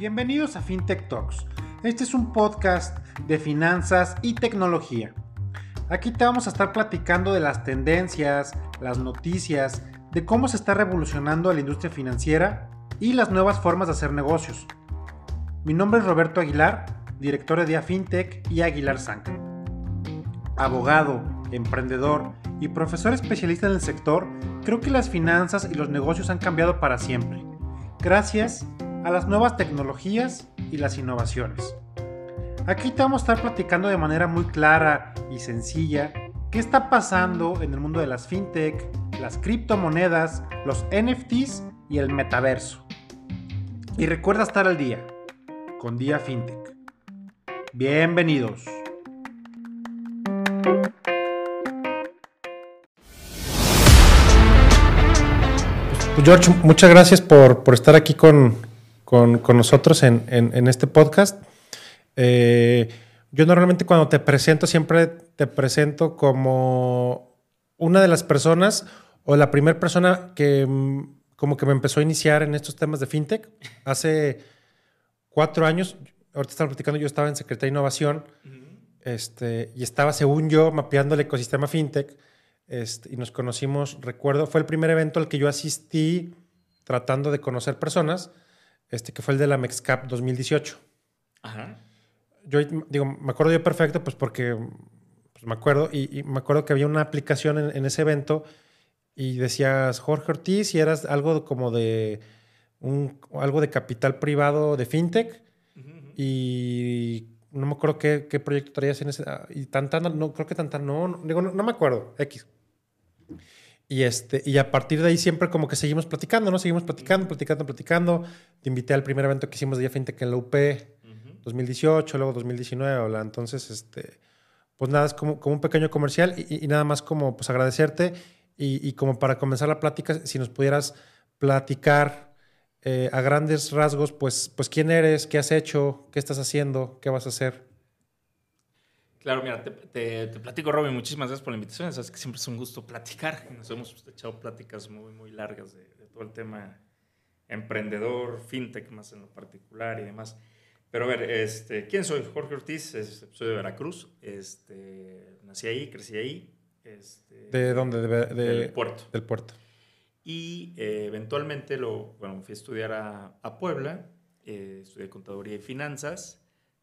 Bienvenidos a FinTech Talks. Este es un podcast de finanzas y tecnología. Aquí te vamos a estar platicando de las tendencias, las noticias, de cómo se está revolucionando la industria financiera y las nuevas formas de hacer negocios. Mi nombre es Roberto Aguilar, director de FinTech y Aguilar Sank. Abogado, emprendedor y profesor especialista en el sector, creo que las finanzas y los negocios han cambiado para siempre. Gracias a las nuevas tecnologías y las innovaciones. Aquí te vamos a estar platicando de manera muy clara y sencilla qué está pasando en el mundo de las fintech, las criptomonedas, los NFTs y el metaverso. Y recuerda estar al día con Día Fintech. Bienvenidos. Pues, George, muchas gracias por, por estar aquí con, con, nosotros en, este podcast. Eh, yo normalmente cuando te presento siempre te presento como una de las personas o la primera persona que mm, como que me empezó a iniciar en estos temas de fintech. Hace cuatro años, ahorita estaba platicando, yo estaba en Secretaría de Innovación este, y estaba, según yo, mapeando el ecosistema fintech este, y nos conocimos, recuerdo, fue el primer evento al que yo asistí tratando de conocer personas este, que fue el de la Mexcap 2018. Ajá. Yo digo, me acuerdo yo perfecto, pues porque pues me acuerdo, y, me acuerdo que había una aplicación en, ese evento y decías Jorge Ortiz y eras algo como de un, algo de capital privado de fintech y no me acuerdo qué, qué, proyecto traías en ese y Tantana no creo que Tantana no, no digo no, no, me acuerdo X y, este, y a partir de ahí siempre como que seguimos platicando, ¿no? Seguimos platicando, platicando, platicando. Te invité al primer evento que hicimos de FinTech en la UP, 2018, luego 2019, Entonces, este, pues nada, es como, como un pequeño comercial y, nada más como pues agradecerte y, como para comenzar la plática, si nos pudieras platicar eh, a grandes rasgos, pues, pues quién eres, qué has hecho, qué estás haciendo, qué vas a hacer. Claro, mira, te, platico, Robin, muchísimas gracias por la invitación. Sabes que siempre es un gusto platicar. Nos hemos echado pláticas muy, muy largas de, todo el tema emprendedor, fintech más en lo particular y demás. Pero a ver, este, ¿quién soy? Jorge Ortiz, soy de Veracruz. Este, nací ahí, crecí ahí. Este, ¿De dónde? del puerto. Del puerto. Y eh, eventualmente lo, bueno, fui a estudiar a, Puebla, eh, estudié contaduría y finanzas.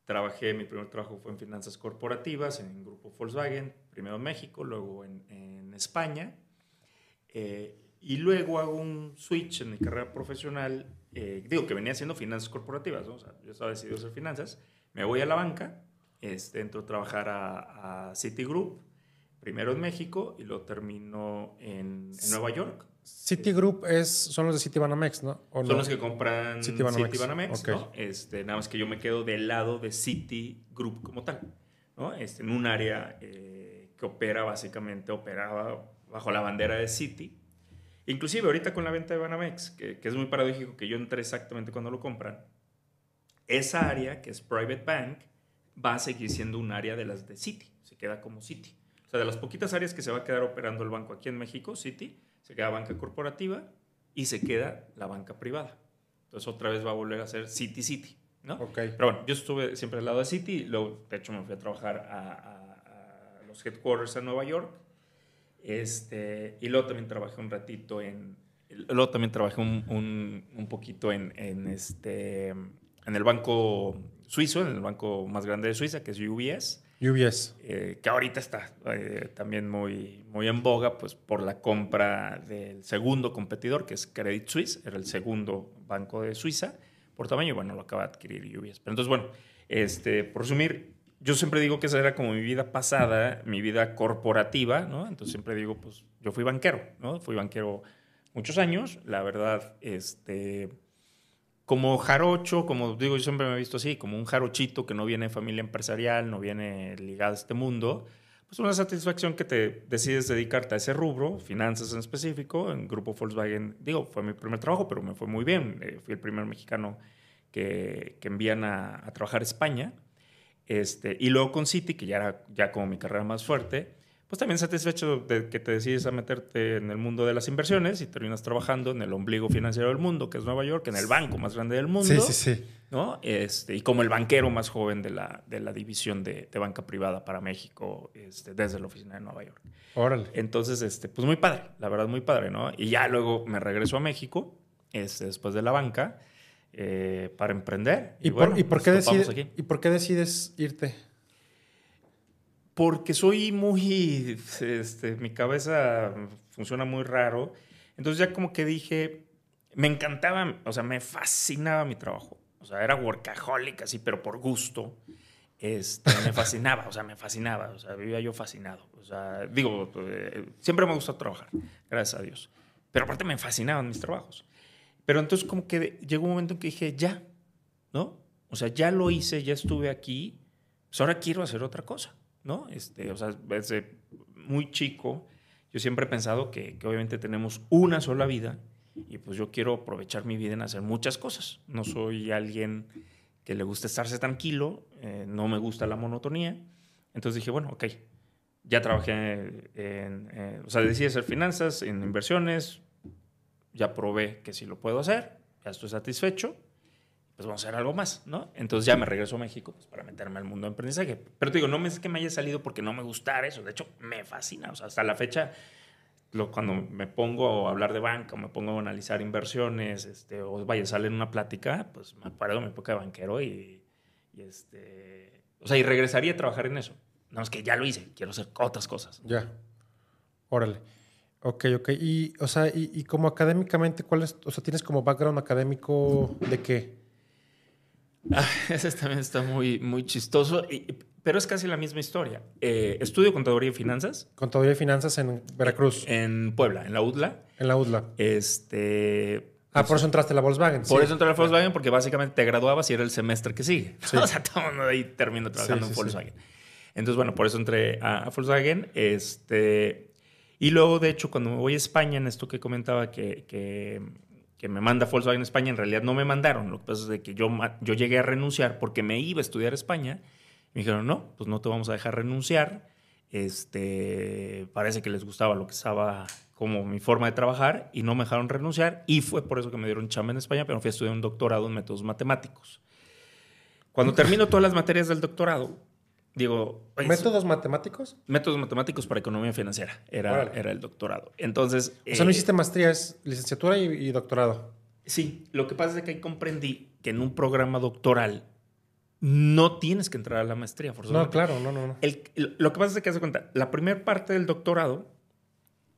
Trabajé, mi primer trabajo fue en finanzas corporativas, en grupo Volkswagen, primero en México, luego en, España. Eh, y luego hago un switch en mi carrera profesional. Eh, digo que venía haciendo finanzas corporativas, ¿no? o sea, yo estaba decidido hacer finanzas. Me voy a la banca, este, entro a trabajar a, a Citigroup, primero en México y lo termino en, en Nueva York. Citigroup es, son los de Citibanamex, ¿no? son los que compran Citibanamex, ¿no? Este, nada más que yo me quedo del lado de Citigroup como tal, ¿no? Este, en un área eh, que opera básicamente, operaba bajo la bandera de Citi. Inclusive ahorita con la venta de Banamex, que, que es muy paradójico que yo entré exactamente cuando lo compran, esa área, que es Private Bank, va a seguir siendo un área de las de Citi, se queda como Citi. O sea, de las poquitas áreas que se va a quedar operando el banco aquí en México, Citi, se queda banca corporativa y se queda la banca privada. Entonces otra vez va a volver a ser City City, ¿no? Okay. Pero bueno, yo estuve siempre al lado de City, luego de hecho me fui a trabajar a, los headquarters en Nueva York, este, y luego también trabajé un ratito en, luego también trabajé un, un, un poquito en, en, este, en el banco suizo, en el banco más grande de Suiza, que es UBS. UBS. Eh, que ahorita está eh, también muy, muy en boga pues, por la compra del segundo competidor, que es Credit Suisse, era el segundo banco de Suiza por tamaño, y bueno, lo acaba de adquirir UBS. Pero entonces, bueno, este, por resumir, yo siempre digo que esa era como mi vida pasada, mi vida corporativa, ¿no? Entonces siempre digo, pues yo fui banquero, ¿no? Fui banquero muchos años, la verdad, este como jarocho, como digo, yo siempre me he visto así, como un jarochito que no viene de familia empresarial, no viene ligado a este mundo, pues una satisfacción que te decides dedicarte a ese rubro, finanzas en específico, en Grupo Volkswagen, digo, fue mi primer trabajo, pero me fue muy bien, eh, fui el primer mexicano que, que envían a, a, trabajar a España, este, y luego con Citi, que ya era ya como mi carrera más fuerte, pues también satisfecho de que te decides a meterte en el mundo de las inversiones y terminas trabajando en el ombligo financiero del mundo, que es Nueva York, en el banco más grande del mundo. Sí, sí, sí. ¿no? Este, y como el banquero más joven de la, de la división de, de banca privada para México este, desde la oficina de Nueva York. Órale. Entonces, este, pues muy padre, la verdad muy padre, ¿no? Y ya luego me regreso a México, este, después de la banca, eh, para emprender. ¿Y, bueno, por, ¿y, por nos qué topamos decide- aquí. ¿Y por qué decides irte? Porque soy muy, este, mi cabeza funciona muy raro. Entonces ya como que dije, me encantaba, o sea, me fascinaba mi trabajo. O sea, era workaholic así, pero por gusto. Este, me fascinaba, o sea, me fascinaba. O sea, vivía yo fascinado. O sea, digo, eh, siempre me gustó trabajar, gracias a Dios. Pero aparte me fascinaban mis trabajos. Pero entonces como que llegó un momento en que dije, ya, ¿no? O sea, ya lo hice, ya estuve aquí, pues ahora quiero hacer otra cosa, ¿no? Este, o sea, desde muy chico, yo siempre he pensado que, que obviamente tenemos una sola vida y pues yo quiero aprovechar mi vida en hacer muchas cosas. No soy alguien que le gusta estarse tranquilo, eh, no me gusta la monotonía. Entonces dije, bueno, ok, ya trabajé en, eh, o sea, decidí hacer finanzas, en inversiones, ya probé que sí lo puedo hacer, ya estoy satisfecho, pues vamos a hacer algo más, ¿no? Entonces ya me regreso a México pues, para meterme al mundo de aprendizaje. Pero te digo, no es que me haya salido porque no me gustara eso, de hecho me fascina, o sea, hasta la fecha, lo, cuando me pongo a hablar de banca, o me pongo a analizar inversiones, este, o vaya, sale en una plática, pues me acuerdo mi época de banquero y, y este, o sea, y regresaría a trabajar en eso. No, es que ya lo hice, quiero hacer otras cosas. Ya. Órale. Ok, ok. Y, o sea, y, y como académicamente, ¿cuál es? O sea, ¿tienes como background académico de qué? Ah, ese también está muy, muy chistoso, y- pero es casi la misma historia. Eh, estudio contaduría y finanzas Contaduría y finanzas en Veracruz, en Puebla, en la UDLA. en la UDLA. Este, Ah, por eso entraste a la Volkswagen. por sí. eso entré a Volkswagen, porque básicamente te graduabas y era el semestre que sigue. Sí. O sea, todo el mundo ahí termina trabajando Sí, en. Volkswagen. Entonces, bueno, por eso entré a, a Volkswagen. Este, y luego, de hecho, cuando me voy a España, en esto que comentaba que, que, que me manda Volkswagen España, en realidad no me mandaron. Lo que pasa es que yo, yo llegué a renunciar porque me iba a estudiar España. Me dijeron, no, pues no te vamos a dejar renunciar. Este, parece que les gustaba lo que estaba como mi forma de trabajar y no me dejaron renunciar y fue por eso que me dieron chamba en España, pero fui a estudiar un doctorado en métodos matemáticos. Cuando termino todas las materias del doctorado, digo, "Oye, ¿Métodos matemáticos? métodos matemáticos para economía financiera era, Órale. era el doctorado. Entonces, O sea, no eh, hiciste maestría, es licenciatura y, y doctorado. Sí, lo que pasa es que ahí comprendí que en un programa doctoral no tienes que entrar a la maestría, No, forzosamente. claro, no, no, no. El- lo que pasa es que, haz de cuenta, la primera parte del doctorado,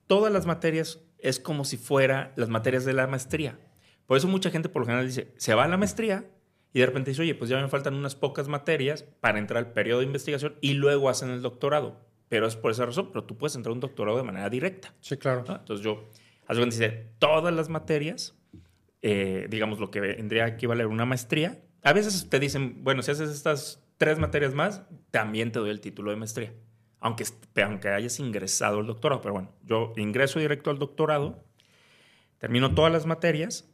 todas las materias es como si fuera las materias de la maestría. Por eso mucha gente por lo general dice, se va a la maestría y de repente dice, oye, pues ya me faltan unas pocas materias para entrar al periodo de investigación y luego hacen el doctorado. Pero es por esa razón, pero tú puedes entrar a un doctorado de manera directa. Sí, claro. ¿no? Entonces yo, cuenta, dice, todas las materias, eh, digamos lo que vendría a equivaler a una maestría, a veces te dicen, bueno, si haces estas tres materias más, también te doy el título de maestría, aunque, aunque hayas ingresado al doctorado. Pero bueno, yo ingreso directo al doctorado, termino todas las materias,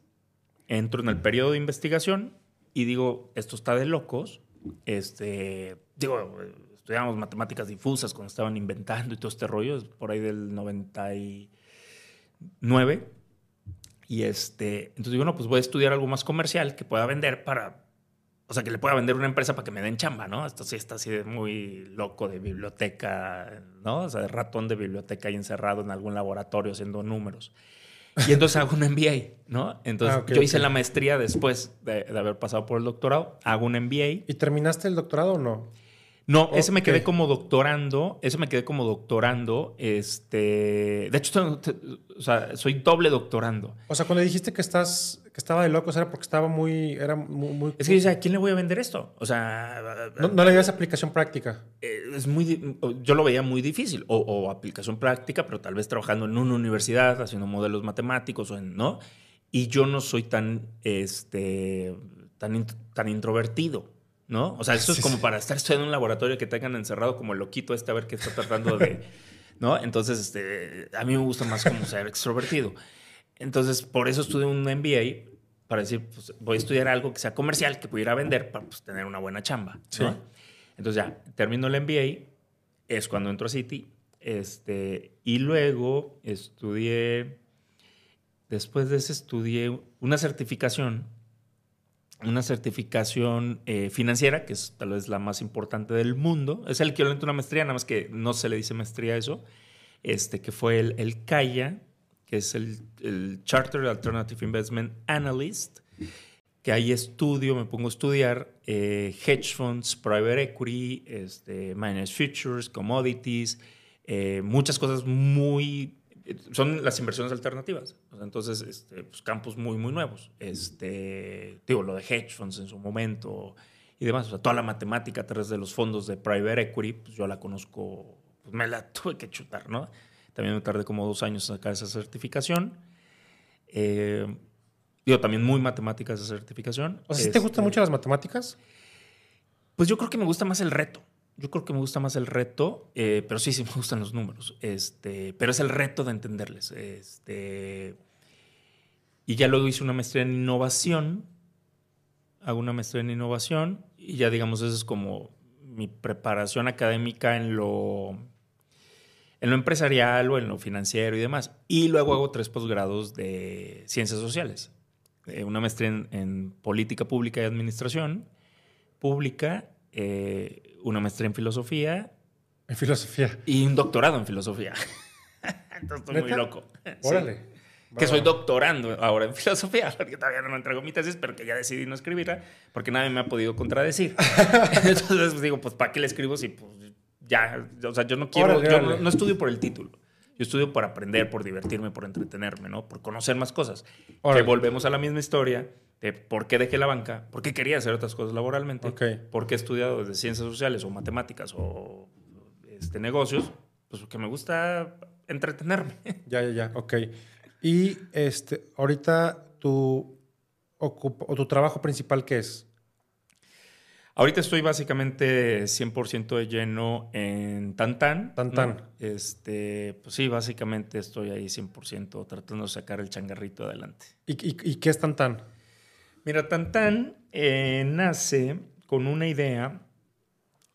entro en el periodo de investigación y digo, esto está de locos. Este, digo, estudiamos matemáticas difusas cuando estaban inventando y todo este rollo, por ahí del 99. Y este, entonces digo, no, pues voy a estudiar algo más comercial que pueda vender para, o sea, que le pueda vender una empresa para que me den chamba, ¿no? Esto sí está así de muy loco de biblioteca, ¿no? O sea, de ratón de biblioteca ahí encerrado en algún laboratorio haciendo números. Y entonces hago un MBA, ¿no? Entonces Ah, yo hice la maestría después de, de haber pasado por el doctorado, hago un MBA. ¿Y terminaste el doctorado o no? No, ese me quedé como doctorando, ese me quedé como doctorando, este, de hecho, o sea, soy doble doctorando. O sea, cuando dijiste que estás, que estaba de locos, era porque estaba muy, era muy, muy- Es que decía, ¿a quién le voy a vender esto? O sea, no, no le dio esa aplicación práctica. eh, es muy, yo lo veía muy difícil, o, o aplicación práctica, pero tal vez trabajando en una universidad, haciendo modelos matemáticos, o en, ¿no? Y yo no soy tan, este, tan, tan introvertido, ¿no? O sea, Sí, es como sí. para estar estudiando en un laboratorio que tengan encerrado como el loquito este a ver qué está tratando de, ¿no? Entonces, este, a mí me gusta más como ser extrovertido. Entonces, por eso estudié un MBA, para decir, pues voy a estudiar algo que sea comercial, que pudiera vender para pues, tener una buena chamba. Entonces ya, termino el MBA, es cuando entro a City, Este, y luego estudié, después de eso estudié una certificación, una certificación eh, financiera, que es tal vez la más importante del mundo. Es el equivalente a una maestría, nada más que no se le dice maestría a eso, este, que fue el, el CAIA, que es el, el Chartered Alternative Investment Analyst que ahí estudio, me pongo a estudiar eh, hedge funds, private equity, este, miners futures, commodities, eh, muchas cosas muy... Son las inversiones alternativas. entonces, este, pues, campos muy, muy nuevos. Este, digo, lo de hedge funds en su momento y demás. O sea, toda la matemática a través de los fondos de private equity, pues yo la conozco, pues me la tuve que chutar, ¿no? También me tardé como dos años en sacar esa certificación. Eh, Digo, también muy matemáticas de certificación. O sea, ¿sí te gustan este, mucho las matemáticas? Pues yo creo que me gusta más el reto. Yo creo que me gusta más el reto, eh, pero sí, sí me gustan los números. Este, pero es el reto de entenderles. Este, y ya luego hice una maestría en innovación. Hago una maestría en innovación y ya digamos, eso es como mi preparación académica en lo, en lo empresarial o en lo financiero y demás. Y luego hago tres posgrados de ciencias sociales. Eh, una maestría en, política pública y administración pública, eh, una maestría en filosofía. En filosofía. Y un doctorado en filosofía. Entonces estoy muy loco. Órale. Que soy doctorando ahora en filosofía, porque todavía no me entrego mi tesis, pero que ya decidí no escribirla, porque nadie me ha podido contradecir. Entonces pues, digo, pues ¿para qué le escribo si pues ya, o sea, yo no quiero, yo no estudio por el título. Yo estudio por aprender, por divertirme, por entretenerme, ¿no? Por conocer más cosas. Que volvemos a la misma historia de por qué dejé la banca, por qué quería hacer otras cosas laboralmente, por qué he estudiado desde ciencias sociales o matemáticas o este, negocios, pues porque me gusta entretenerme. Ya, ya, ya, ok. Y este, ahorita tu, o tu trabajo principal, ¿qué es? Ahorita estoy básicamente 100% de lleno en Tantan. Tantan. Este, pues sí, básicamente estoy ahí 100% tratando de sacar el changarrito adelante. ¿Y, qué es Tantan? Mira, Tantan eh, nace con una idea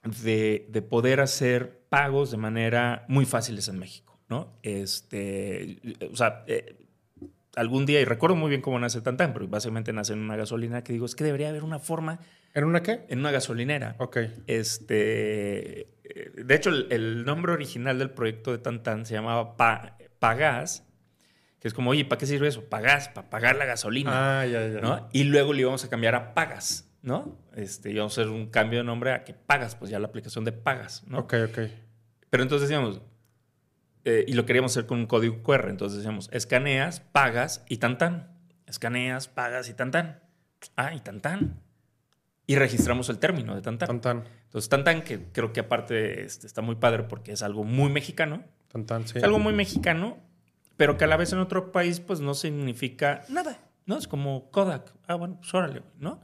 de, poder hacer pagos de manera muy fáciles en México, ¿no? Este, o sea, eh, algún día, y recuerdo muy bien cómo nace Tantan, pero básicamente nace en una gasolina que digo, es que debería haber una forma ¿En una qué? En una gasolinera. Ok. Este, de hecho, el, nombre original del proyecto de Tantan se llamaba Pagas, que es como, oye, ¿para qué sirve eso? Pagas, para pagar la gasolina. Ah, ya, ya. ¿no? Y luego le íbamos a cambiar a Pagas, ¿no? Este, íbamos a hacer un cambio de nombre a que Pagas, pues ya la aplicación de Pagas, ¿no? Ok, ok. Pero entonces decíamos, eh, y lo queríamos hacer con un código QR, entonces decíamos, escaneas, pagas y Tantan. Escaneas, pagas y Tantan. Ah, y Tantan y registramos el término de Tantan. Tantan. Entonces, Tantan, que creo que aparte este, está muy padre porque es algo muy mexicano. Tantan, sí. Es algo muy mexicano, pero que a la vez en otro país, pues no significa nada, ¿no? Es como Kodak. Ah, bueno, pues órale, ¿no?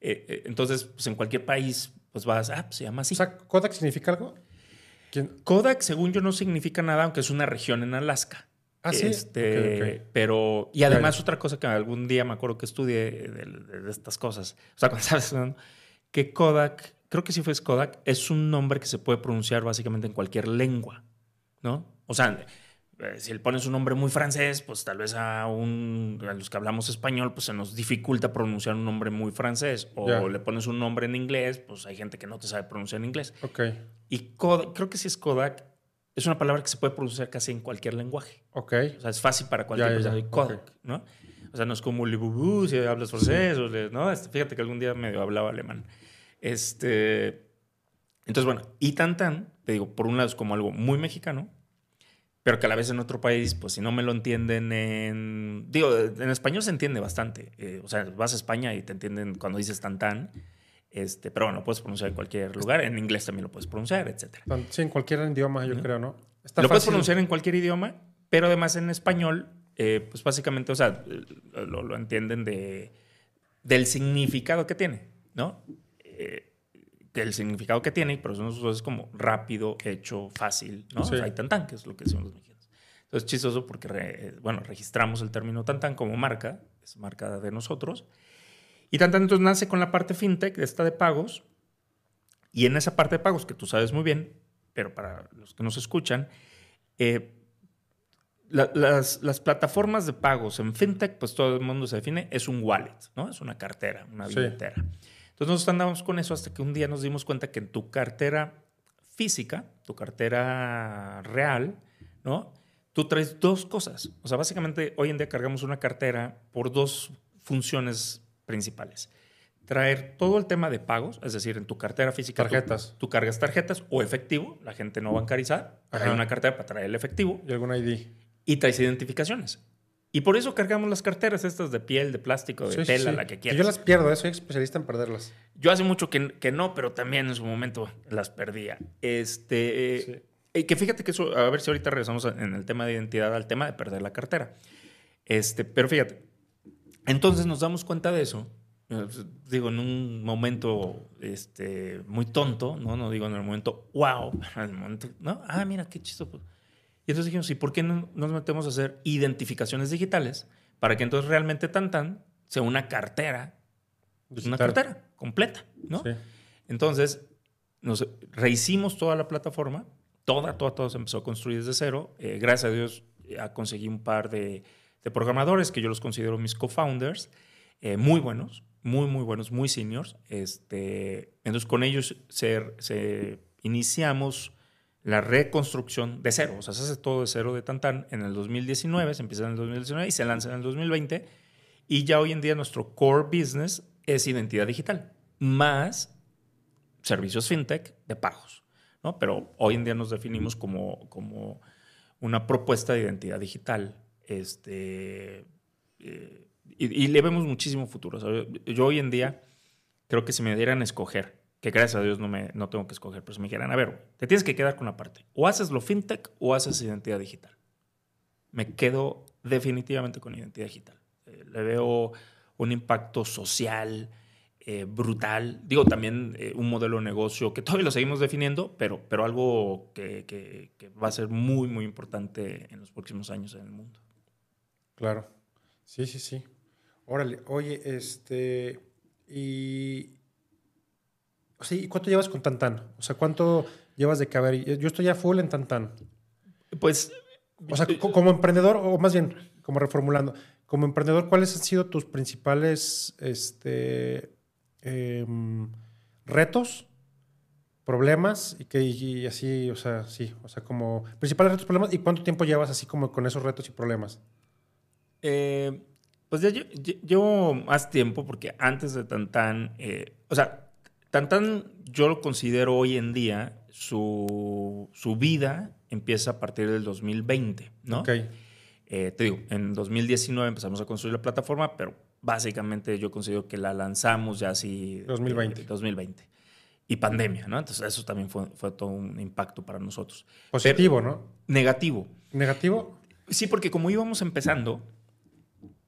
Eh, eh, entonces, pues en cualquier país, pues vas, ah, pues se llama así. O sea, ¿Kodak significa algo? Kodak, según yo, no significa nada, aunque es una región en Alaska. Ah, sí. Este, Pero, y además otra cosa que algún día me acuerdo que estudié de, estas cosas, o sea, cuando sabes que Kodak, creo que sí fue Kodak, es un nombre que se puede pronunciar básicamente en cualquier lengua, ¿no? O sea, si le pones un nombre muy francés, pues tal vez a, un, a los que hablamos español, pues se nos dificulta pronunciar un nombre muy francés. O le pones un nombre en inglés, pues hay gente que no te sabe pronunciar en inglés. Ok. Y Kodak, creo que sí es Kodak, es una palabra que se puede pronunciar casi en cualquier lenguaje. Ok. O sea, es fácil para cualquier persona. Kodak, ¿no? O sea, no es como Libubu si hablas francés, o ¿no? Este, fíjate que algún día medio hablaba alemán. Este, entonces, bueno, y tan tan, te digo, por un lado es como algo muy mexicano, pero que a la vez en otro país, pues si no me lo entienden en... Digo, en español se entiende bastante. Eh, o sea, vas a España y te entienden cuando dices tan tan. Este, pero bueno, lo puedes pronunciar en cualquier lugar. En inglés también lo puedes pronunciar, etc. Sí, en cualquier idioma, yo creo, ¿no? lo puedes pronunciar en cualquier idioma, pero además en español, eh, pues básicamente, o sea, lo, entienden de, del significado que tiene, ¿no? Eh, del significado que tiene, pero eso es como rápido, hecho, fácil, ¿no? O sea, hay tan tan, que es lo que decimos los mexicanos. Entonces, chistoso porque, bueno, registramos el término tan tan como marca, es marca de nosotros, y tanto entonces nace con la parte fintech, esta de pagos, y en esa parte de pagos que tú sabes muy bien, pero para los que nos escuchan, Eh, las, las, plataformas de pagos en fintech, pues todo el mundo se define, es un wallet, ¿no? Es una cartera, una billetera. Entonces nosotros andamos con eso hasta que un día nos dimos cuenta que en tu cartera física, tu cartera real, ¿no? Tú traes dos cosas. O sea, básicamente hoy en día cargamos una cartera por dos funciones principales. Traer todo el tema de pagos, es decir, en tu cartera física. Tarjetas. Tú, cargas tarjetas o efectivo, la gente no bancarizada, trae una cartera para traer el efectivo. Y algún ID. Y traes identificaciones. Y por eso cargamos las carteras estas de piel, de plástico, de tela, la que quieras. Yo las pierdo, ¿eh? soy especialista en perderlas. Yo hace mucho que, que no, pero también en su momento las perdía. Este, eh, que fíjate que eso, a ver si ahorita regresamos en el tema de identidad al tema de perder la cartera. Este, pero fíjate, entonces nos damos cuenta de eso. Eh, digo, en un momento este, muy tonto, ¿no? No digo en el momento, wow, en el momento, ¿no? Ah, mira, qué chistoso y entonces dijimos, ¿y por qué no nos metemos a hacer identificaciones digitales para que entonces realmente Tantan sea una cartera, una cartera completa, ¿no? Entonces, nos rehicimos toda la plataforma, toda, toda, toda se empezó a construir desde cero. Eh, gracias a Dios ya conseguí un par de, programadores que yo los considero mis co-founders, eh, muy buenos, muy, muy buenos, muy seniors. Este, entonces, con ellos se, se iniciamos la reconstrucción de cero. O sea, se hace todo de cero de Tantan en el 2019, se empieza en el 2019 y se lanza en el 2020. Y ya hoy en día nuestro core business es identidad digital, más servicios fintech de pagos. ¿no? Pero hoy en día nos definimos como, como una propuesta de identidad digital. Este, eh, y, le vemos muchísimo futuro. yo hoy en día creo que si me dieran a escoger que gracias a Dios no, me, no tengo que escoger, pero si me dijeran, a ver, te tienes que quedar con una parte. O haces lo fintech o haces identidad digital. Me quedo definitivamente con identidad digital. Eh, le veo un impacto social eh, brutal. Digo, también eh, un modelo de negocio que todavía lo seguimos definiendo, pero, pero algo que, que, que va a ser muy, muy importante en los próximos años en el mundo. Claro. Sí, sí, sí. Órale, oye, este, y Sí, ¿y cuánto llevas con Tantan? O sea, ¿cuánto llevas de caber? Yo estoy ya full en Tantan. Pues. O sea, como emprendedor, o más bien, como reformulando, como emprendedor, ¿cuáles han sido tus principales este, em, retos, problemas? Y que así, o sea, sí, o sea, como principales retos, problemas, ¿y cuánto tiempo llevas así como con esos retos y problemas? Eh, pues ya llevo más tiempo porque antes de Tantan, eh, o sea, Tantan, yo lo considero hoy en día, su, su vida empieza a partir del 2020, ¿no? Ok. Eh, te digo, en 2019 empezamos a construir la plataforma, pero básicamente yo considero que la lanzamos ya así. 2020. 2020. Y pandemia, ¿no? Entonces eso también fue, fue todo un impacto para nosotros. Positivo, ¿no? Negativo. ¿Negativo? Sí, porque como íbamos empezando,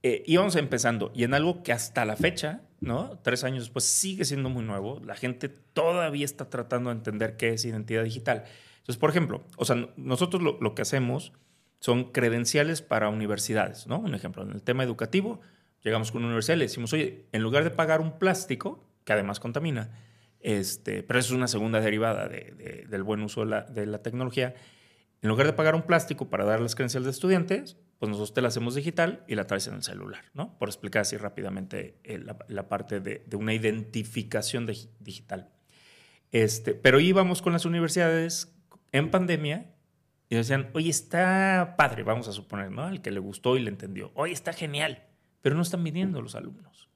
eh, íbamos empezando y en algo que hasta la fecha, ¿no? Tres años después sigue siendo muy nuevo, la gente todavía está tratando de entender qué es identidad digital. Entonces, por ejemplo, o sea, nosotros lo, que hacemos son credenciales para universidades, ¿no? Un ejemplo, en el tema educativo, llegamos con una y le decimos, oye, en lugar de pagar un plástico, que además contamina, este, pero eso es una segunda derivada del buen uso de la, de la tecnología, en lugar de pagar un plástico para dar las credenciales de estudiantes, pues nosotros te la hacemos digital y la traes en el celular, ¿no? Por explicar así rápidamente eh, la, parte de, una identificación digital. Este, pero íbamos con las universidades en pandemia y decían, oye, está padre, vamos a suponer, ¿no? El que le gustó y le entendió. Oye, está genial, pero no están midiendo los alumnos.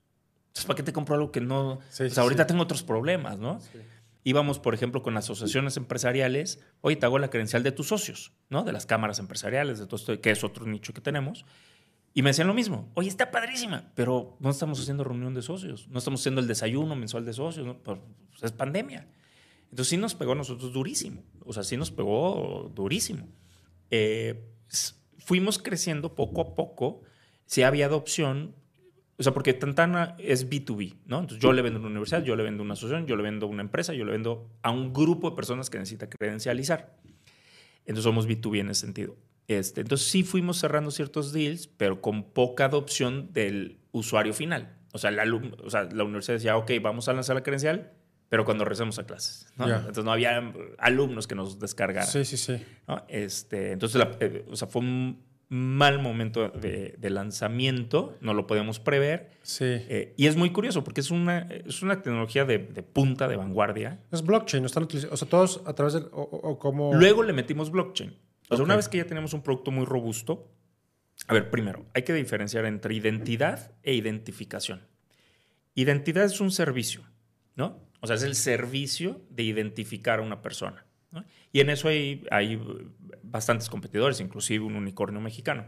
Entonces, ¿para qué te compro algo que no... pues ahorita tengo otros problemas, ¿no? Íbamos, por ejemplo, con asociaciones empresariales, oye, te hago la credencial de tus socios, ¿no? De las cámaras empresariales, de todo esto, que es otro nicho que tenemos. Y me decían lo mismo, oye, está padrísima, pero no estamos haciendo reunión de socios, no estamos haciendo el desayuno mensual de socios, ¿no? pues es pandemia. Entonces sí nos pegó a nosotros durísimo, o sea, sí nos pegó durísimo. Eh, fuimos creciendo poco a poco, sí había adopción, o sea, porque Tantana es B2B, ¿no? Entonces yo le vendo a una universidad, yo le vendo a una asociación, yo le vendo a una empresa, yo le vendo a un grupo de personas que necesita credencializar. Entonces somos B2B en ese sentido. Este, entonces sí fuimos cerrando ciertos deals, pero con poca adopción del usuario final. O sea, la, o sea, la universidad decía, ok, vamos a lanzar la credencial, pero cuando regresamos a clases. ¿no? Ya. Entonces no había alumnos que nos descargaran. Sí, sí, sí. ¿no? Este, entonces, la- eh, o sea, fue un mal momento de, de lanzamiento, no lo podíamos prever. Sí. eh, y es muy curioso porque es una, es una tecnología de, de punta, de vanguardia. Es blockchain, ¿no están utilizando? O sea, todos a través del. O, o- o como. Luego le metimos blockchain. O sea, una vez que ya tenemos un producto muy robusto, a ver, primero, hay que diferenciar entre identidad e identificación. Identidad es un servicio, ¿no? O sea, es el servicio de identificar a una persona. ¿no? Y en eso hay, hay bastantes competidores, inclusive un unicornio mexicano.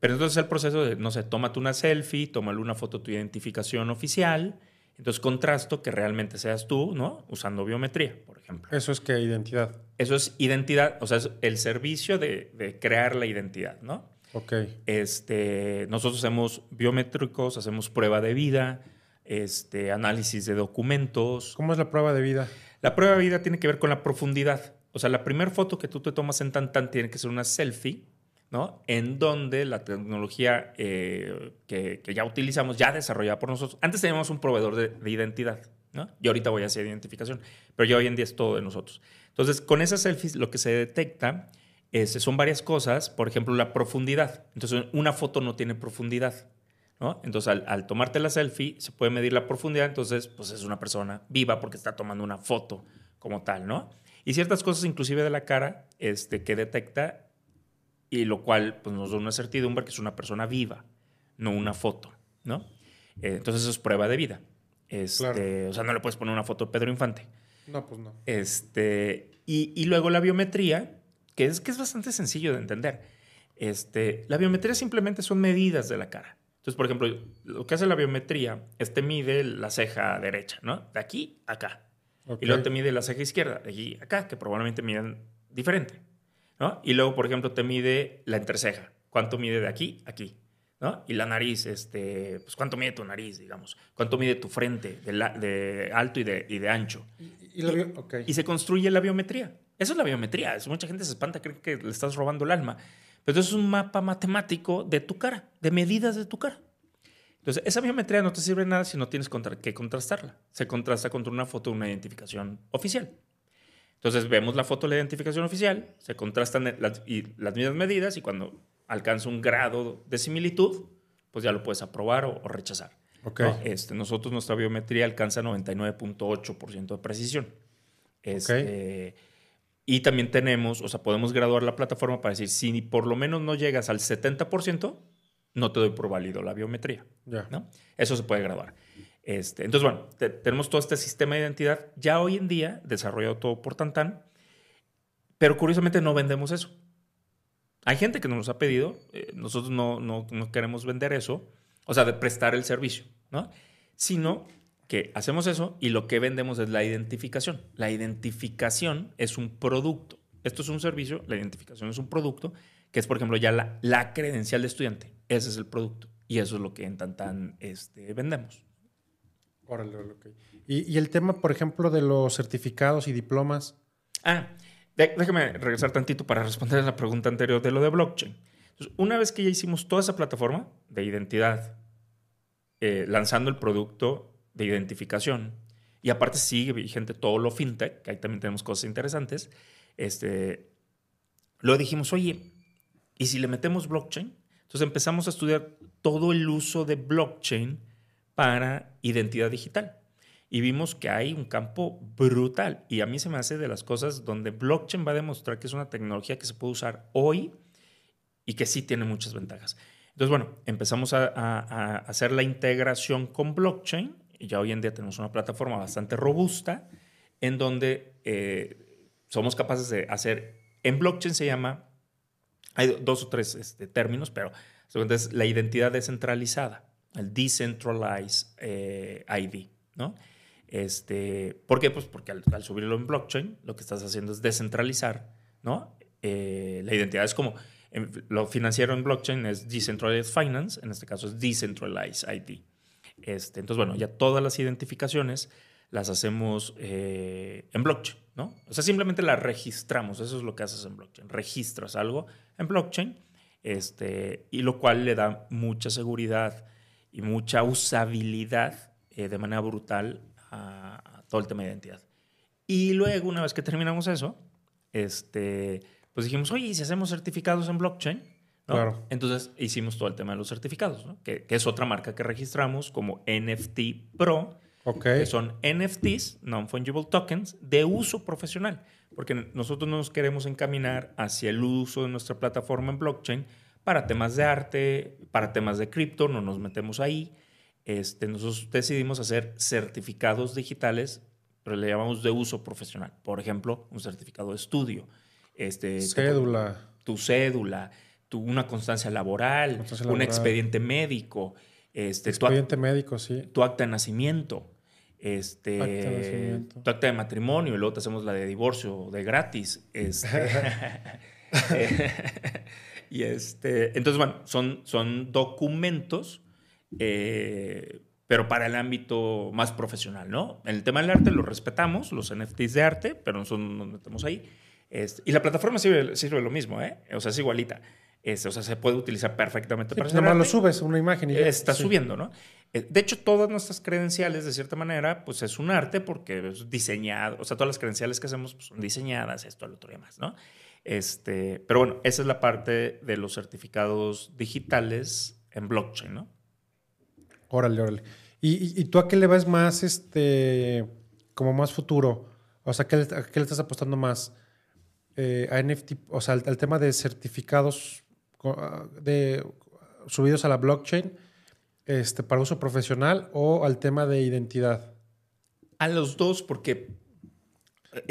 Pero entonces el proceso de, no sé, tómate una selfie, tómale una foto de tu identificación oficial, entonces contrasto que realmente seas tú, ¿no? Usando biometría, por ejemplo. Eso es que identidad. Eso es identidad, o sea, es el servicio de, de crear la identidad, ¿no? Ok. Este, nosotros hacemos biométricos, hacemos prueba de vida, este, análisis de documentos. ¿Cómo es la prueba de vida? La prueba de vida tiene que ver con la profundidad. O sea, la primera foto que tú te tomas en Tantan tiene que ser una selfie, ¿no? En donde la tecnología eh, que, que ya utilizamos, ya desarrollada por nosotros. Antes teníamos un proveedor de, de identidad, ¿no? Y ahorita voy a hacer identificación, pero ya hoy en día es todo de nosotros. Entonces, con esas selfies lo que se detecta es, son varias cosas. Por ejemplo, la profundidad. Entonces, una foto no tiene profundidad. ¿no? Entonces, al, al tomarte la selfie, se puede medir la profundidad, entonces, pues es una persona viva porque está tomando una foto como tal, ¿no? Y ciertas cosas, inclusive de la cara, este, que detecta, y lo cual pues, nos da una certidumbre que es una persona viva, no una foto, ¿no? Eh, entonces, eso es prueba de vida. Este, Claro. O sea, no le puedes poner una foto de Pedro Infante. No, pues no. Este, y, y luego la biometría, que es, que es bastante sencillo de entender. Este, la biometría simplemente son medidas de la cara. Entonces, por ejemplo, lo que hace la biometría es te mide la ceja derecha, ¿no? De aquí a acá. Ok. Y luego te mide la ceja izquierda, de aquí a acá, que probablemente miden diferente, ¿no? Y luego, por ejemplo, te mide la entreceja. ¿Cuánto mide de aquí a aquí? ¿No? Y la nariz, este, pues cuánto mide tu nariz, digamos. ¿Cuánto mide tu frente de, la- de alto y de, y de ancho? Y, y la bio- ok. y se construye la biometría. Eso es la biometría. Es- mucha gente se espanta, cree que le estás robando el alma. Pero eso es un mapa matemático de tu cara, de medidas de tu cara. Entonces, esa biometría no te sirve de nada si no tienes contra- que contrastarla. Se contrasta contra una foto de una identificación oficial. Entonces, vemos la foto de la identificación oficial, se contrastan las, y las mismas medidas y cuando alcanza un grado de similitud, pues ya lo puedes aprobar o, o rechazar. Ok. ¿no? Este, nosotros nuestra biometría alcanza 99.8% de precisión. Este, Y también tenemos, o sea, podemos graduar la plataforma para decir, si por lo menos no llegas al 70%, no te doy por válido la biometría. ¿no? Eso se puede graduar. Este, entonces, bueno, te- tenemos todo este sistema de identidad ya hoy en día, desarrollado todo por Tantan, pero curiosamente no vendemos eso. Hay gente que nos los ha pedido, eh, nosotros no, no, no queremos vender eso, o sea, de prestar el servicio, ¿no? Sino que hacemos eso y lo que vendemos es la identificación. La identificación es un producto. Esto es un servicio, la identificación es un producto, que es, por ejemplo, ya la, la credencial de estudiante. Ese es el producto. Y eso es lo que en Tantan este, vendemos. Órale, órale, ok. Y, y el tema, por ejemplo, de los certificados y diplomas. Ah, déjame regresar tantito para responder a la pregunta anterior de lo de blockchain. Entonces, una vez que ya hicimos toda esa plataforma de identidad, eh, lanzando el producto de identificación, y aparte sigue vigente todo lo fintech, que ahí también tenemos cosas interesantes, este, luego dijimos, oye, ¿y si le metemos blockchain? Entonces empezamos a estudiar todo el uso de blockchain para identidad digital. Y vimos que hay un campo brutal. Y a mí se me hace de las cosas donde blockchain va a demostrar que es una tecnología que se puede usar hoy y que sí tiene muchas ventajas. Entonces, bueno, empezamos a, hacer la integración con blockchain y ya hoy en día tenemos una plataforma bastante robusta en donde eh, somos capaces de hacer, en blockchain se llama, hay dos o tres este, términos, pero es la identidad descentralizada, el Decentralized eh, ID, ¿no? Este, ¿Por qué? Pues porque al, subirlo en blockchain, lo que estás haciendo es descentralizar, ¿no? Eh, la identidad es como, lo financiero en blockchain es Decentralized Finance, en este caso es Decentralized ID. Este, entonces, bueno, ya todas las identificaciones las hacemos eh, en blockchain, ¿no? O sea, simplemente las registramos, eso es lo que haces en blockchain. Registras algo en blockchain, este, y lo cual le da mucha seguridad y mucha usabilidad eh, de manera brutal a, todo el tema de identidad. Y luego, una vez que terminamos eso, este, pues dijimos, oye, ¿y si hacemos certificados en blockchain? ¿no? Claro. Entonces hicimos todo el tema de los certificados, ¿no? que, que es otra marca que registramos como NFT Pro, Que son NFTs, Non-Fungible Tokens, de uso profesional. Porque nosotros nos queremos encaminar hacia el uso de nuestra plataforma en blockchain para temas de arte, para temas de cripto, no nos metemos ahí. Este, nosotros decidimos hacer certificados digitales, pero le llamamos de uso profesional. Por ejemplo, un certificado de estudio. Este, Cédula. Tu, cédula, tu, una constancia laboral, Constancia un expediente médico, este, tu, médico, sí. tu acta de nacimiento, este, Acta de nacimiento. tu acta de matrimonio, y luego te hacemos la de divorcio de gratis. Este, y este, entonces, bueno, son, son documentos, eh, pero para el ámbito más profesional, ¿no? En el tema del arte lo respetamos, los NFTs de arte, pero nosotros no nos metemos ahí. Este, y la plataforma sirve, sirve lo mismo, ¿eh? O sea, es igualita. O sea, se puede utilizar perfectamente Sí, para pues hacer nomás lo subes, una imagen y ya. Está Sí. subiendo, ¿no? Eh, De hecho, todas nuestras credenciales, de cierta manera, pues es un arte porque es diseñado, o sea, todas las credenciales que hacemos pues, son diseñadas, esto, al otro y demás, ¿no? Este, pero bueno, esa es la parte de los certificados digitales en blockchain, ¿no? Órale, órale. ¿Y, y, y tú a qué le vas más, este, como más futuro? O sea, ¿a qué le, a qué le estás apostando más? Eh, a NFT, o sea, al, al tema de certificados de, subidos a la blockchain este, para uso profesional o al tema de identidad. A los dos, porque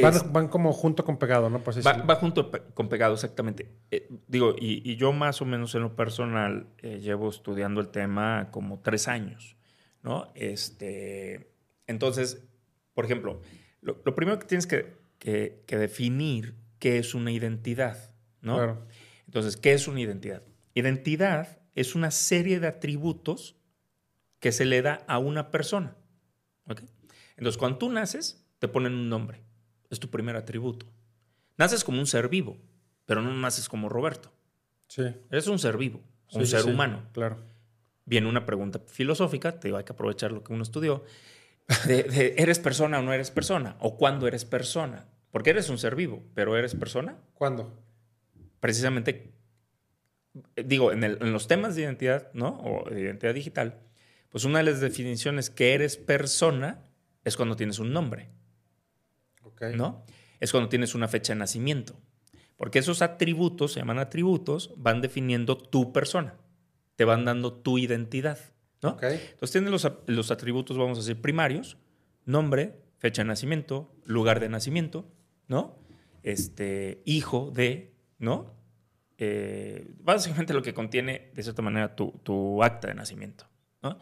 Van, es- van como junto con pegado, ¿no? Pues va, va junto con pegado, exactamente. Eh, digo, y, y yo más o menos en lo personal eh, llevo estudiando el tema como tres años, ¿no? Este, entonces, por ejemplo, lo, lo primero que tienes que, que- que definir qué es una identidad, ¿no? Claro. Entonces, ¿qué es una identidad? Identidad es una serie de atributos que se le da a una persona. ¿ok? Entonces, cuando tú naces, te ponen un nombre. Es tu primer atributo. Naces como un ser vivo, pero no naces como Roberto. Sí. Eres un ser vivo, un sí, ser sí, humano. Claro. Viene una pregunta filosófica, te digo, hay que aprovechar lo que uno estudió. de- de, ¿Eres persona o no eres persona? ¿O cuándo eres persona? Porque eres un ser vivo, pero ¿eres persona? ¿Cuándo? Precisamente, eh, digo, en, el- en los temas de identidad, ¿no? O de identidad digital, pues una de las definiciones que eres persona es cuando tienes un nombre. ¿no? Es cuando tienes una fecha de nacimiento. Porque esos atributos, se llaman atributos, van definiendo tu persona, te van dando tu identidad, ¿no? Entonces tienes los, los atributos, vamos a decir, primarios, nombre, fecha de nacimiento, lugar de nacimiento, ¿no? Este, hijo de, ¿no? Eh, básicamente lo que contiene, de cierta manera, tu, tu acta de nacimiento, ¿no?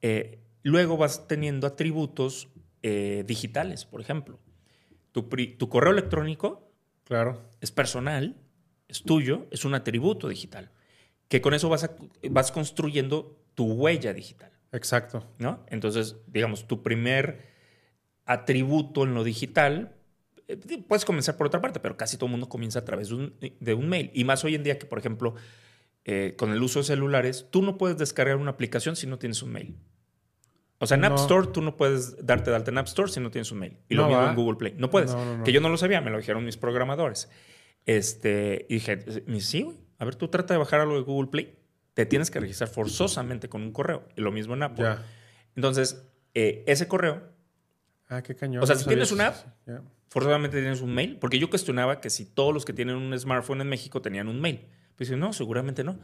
Eh, luego vas teniendo atributos eh, digitales, por ejemplo. Tu, pri- tu correo electrónico Claro. es personal, es tuyo, es un atributo digital, que con eso vas, a- vas construyendo tu huella digital. Exacto. ¿no? Entonces, digamos, tu primer atributo en lo digital, puedes comenzar por otra parte, pero casi todo el mundo comienza a través de un, de un mail. Y más hoy en día que, por ejemplo, eh, con el uso de celulares, tú no puedes descargar una aplicación si no tienes un mail. O sea, en App No. Store tú no puedes darte de alta en App Store si no tienes un mail. Y lo mismo en Google Play. No puedes. No. Que yo no lo sabía, me lo dijeron mis programadores. Este, y dije, sí, güey. A ver, tú trata de bajar algo de Google Play. Te tienes que registrar forzosamente con un correo. Y lo mismo en Apple. Ya. Entonces, eh, ese correo, Ah, qué cañón. O sea, si tienes una app. Forzosamente tienes un mail. Porque yo cuestionaba que si todos los que tienen un smartphone en México tenían un mail. Pues dije, no, seguramente no.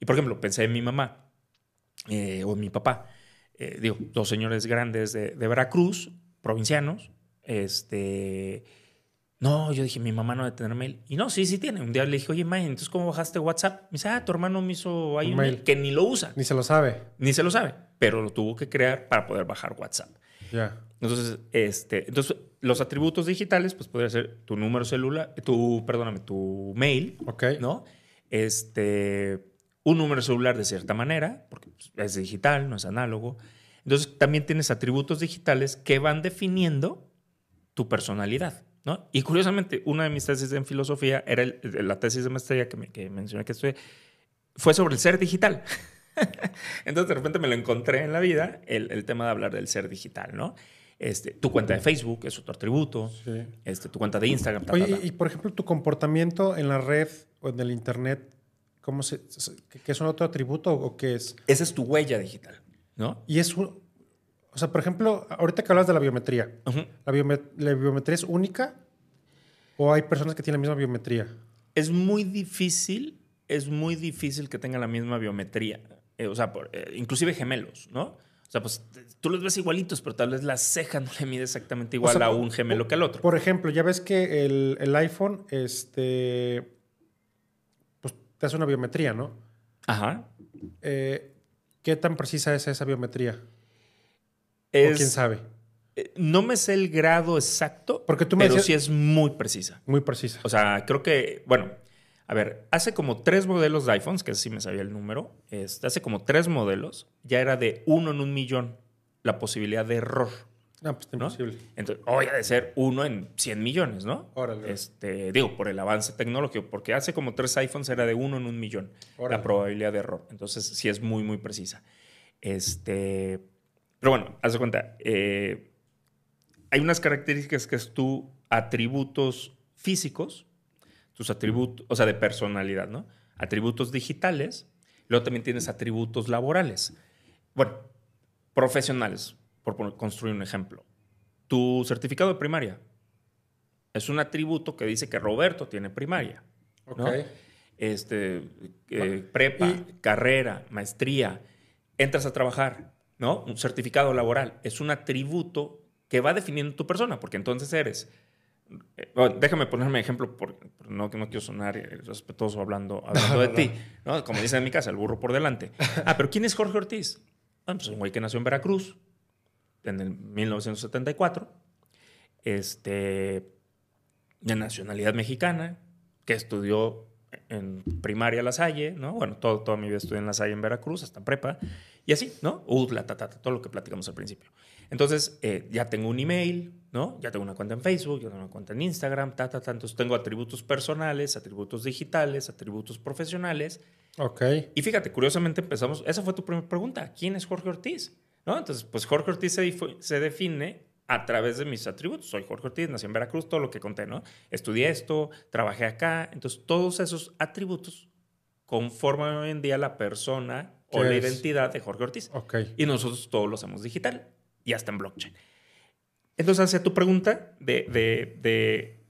Y por ejemplo, pensé en mi mamá eh, o en mi papá. Eh, digo, dos señores grandes de, de Veracruz, provincianos. Este. No, yo dije, mi mamá no debe tener mail. Y no, sí, sí tiene. Un día le dije, oye, ma, entonces, ¿cómo bajaste WhatsApp? Me dice, ah, tu hermano me hizo ahí Un un mail. mail. que ni lo usa, Ni se lo sabe. ni se lo sabe, pero lo tuvo que crear para poder bajar WhatsApp. Ya. Entonces, este, entonces, los atributos digitales, pues podría ser tu número celular, tu, perdóname, tu mail. ¿no? Este, un número celular de cierta manera, porque pues, es digital, no es análogo. Entonces, también tienes atributos digitales que van definiendo tu personalidad, ¿no? Y curiosamente, una de mis tesis en filosofía era el- la tesis de maestría que, me, que mencioné que estudié, fue sobre el ser digital. Entonces, de repente me lo encontré en la vida, el, el tema de hablar del ser digital, ¿no? Este, tu cuenta de Facebook es otro atributo. Sí. Este, tu cuenta de Instagram. ta, Oye, ta, ta. y, por ejemplo, tu comportamiento en la red o en el internet, ¿cómo se, qué- es un otro atributo o qué es? Esa es tu huella digital, ¿no? Y es un, o sea, por ejemplo, ahorita que hablas de la biometría. ¿la, la biometría es única o hay personas que tienen la misma biometría? Es muy difícil, es muy difícil que tengan la misma biometría. Eh, o sea, por- eh, inclusive gemelos, ¿no? O sea, pues tú los ves igualitos, pero tal vez la ceja no le mide exactamente igual sea, a un gemelo que al otro. Por ejemplo, ya ves que el, el iPhone, este, pues te hace una biometría, ¿no? Ajá. Eh, ¿Qué tan precisa es esa biometría? ¿O Es- quién sabe? eh, No me sé el grado exacto, Porque tú me pero decías- sí es muy precisa. Muy precisa. O sea, creo que, bueno, a ver, hace como tres modelos de iPhones, que sí me sabía el número, este, hace como tres modelos, ya era de uno en un millón la posibilidad de error. No, pues está ¿no? imposible. Entonces, hoy ha de ser uno en 100 millones, ¿no? Órale. Este, digo, por el avance tecnológico, porque hace como tres iPhones era de uno en un millón Órale. la probabilidad de error. Entonces, sí es muy, muy precisa. Este, pero bueno, haz de cuenta, eh, hay unas características que es tu atributos físicos, tus atributos, o sea, de personalidad, ¿no? Atributos digitales, luego también tienes atributos laborales. Bueno, profesionales, por construir un ejemplo. Tu certificado de primaria es un atributo que dice que Roberto tiene primaria. ¿no? Ok. Este, eh, prepa, Y- carrera, maestría, entras a trabajar, ¿no? Un certificado laboral es un atributo que va definiendo tu persona, porque entonces eres. Eh, bueno, déjame ponerme ejemplo, por, por no, no quiero sonar eh, respetuoso hablando, hablando de ti, ¿no? Como dicen en mi casa, el burro por delante. Ah, pero ¿quién es Jorge Ortiz? Ah, pues un güey que nació en Veracruz en el 1974, este, de nacionalidad mexicana, que estudió en primaria La Salle, ¿no? Bueno, todo, toda mi vida estudié en La Salle en Veracruz, hasta prepa, y así, ¿no? UDLA, ta, ta, ta, todo lo que platicamos al principio. Entonces, eh, ya tengo un email, ¿no? Ya tengo una cuenta en Facebook, ya tengo una cuenta en Instagram, ta, ta, ta. Entonces, tengo atributos personales, atributos digitales, atributos profesionales. Ok. Y fíjate, curiosamente empezamos, esa fue tu primera pregunta, ¿quién es Jorge Ortiz? ¿No? Entonces, pues Jorge Ortiz se, se define a través de mis atributos. Soy Jorge Ortiz, nací en Veracruz, todo lo que conté, ¿no? Estudié esto, trabajé acá. Entonces, todos esos atributos conforman hoy en día la persona o ¿Qué la es? identidad de Jorge Ortiz. Ok. Y nosotros todo lo hacemos digital y hasta en blockchain. Entonces, hacia tu pregunta de, de- de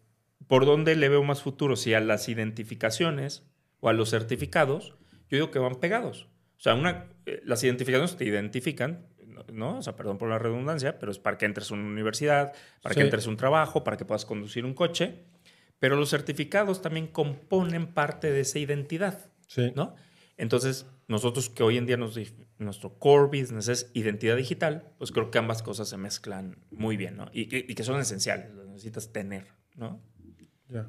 por dónde le veo más futuro, si a las identificaciones o a los certificados, yo digo que van pegados. O sea, una, eh, las identificaciones te identifican, ¿no? O sea, perdón por la redundancia, pero es para que entres a una universidad, para que entres a un trabajo, para que puedas conducir un coche. Pero los certificados también componen parte de esa identidad. Sí. ¿no? Entonces, nosotros que hoy en día nos nuestro core business es identidad digital, pues creo que ambas cosas se mezclan muy bien, ¿no? Y, y- y que son esenciales, las necesitas tener, ¿no? Ya.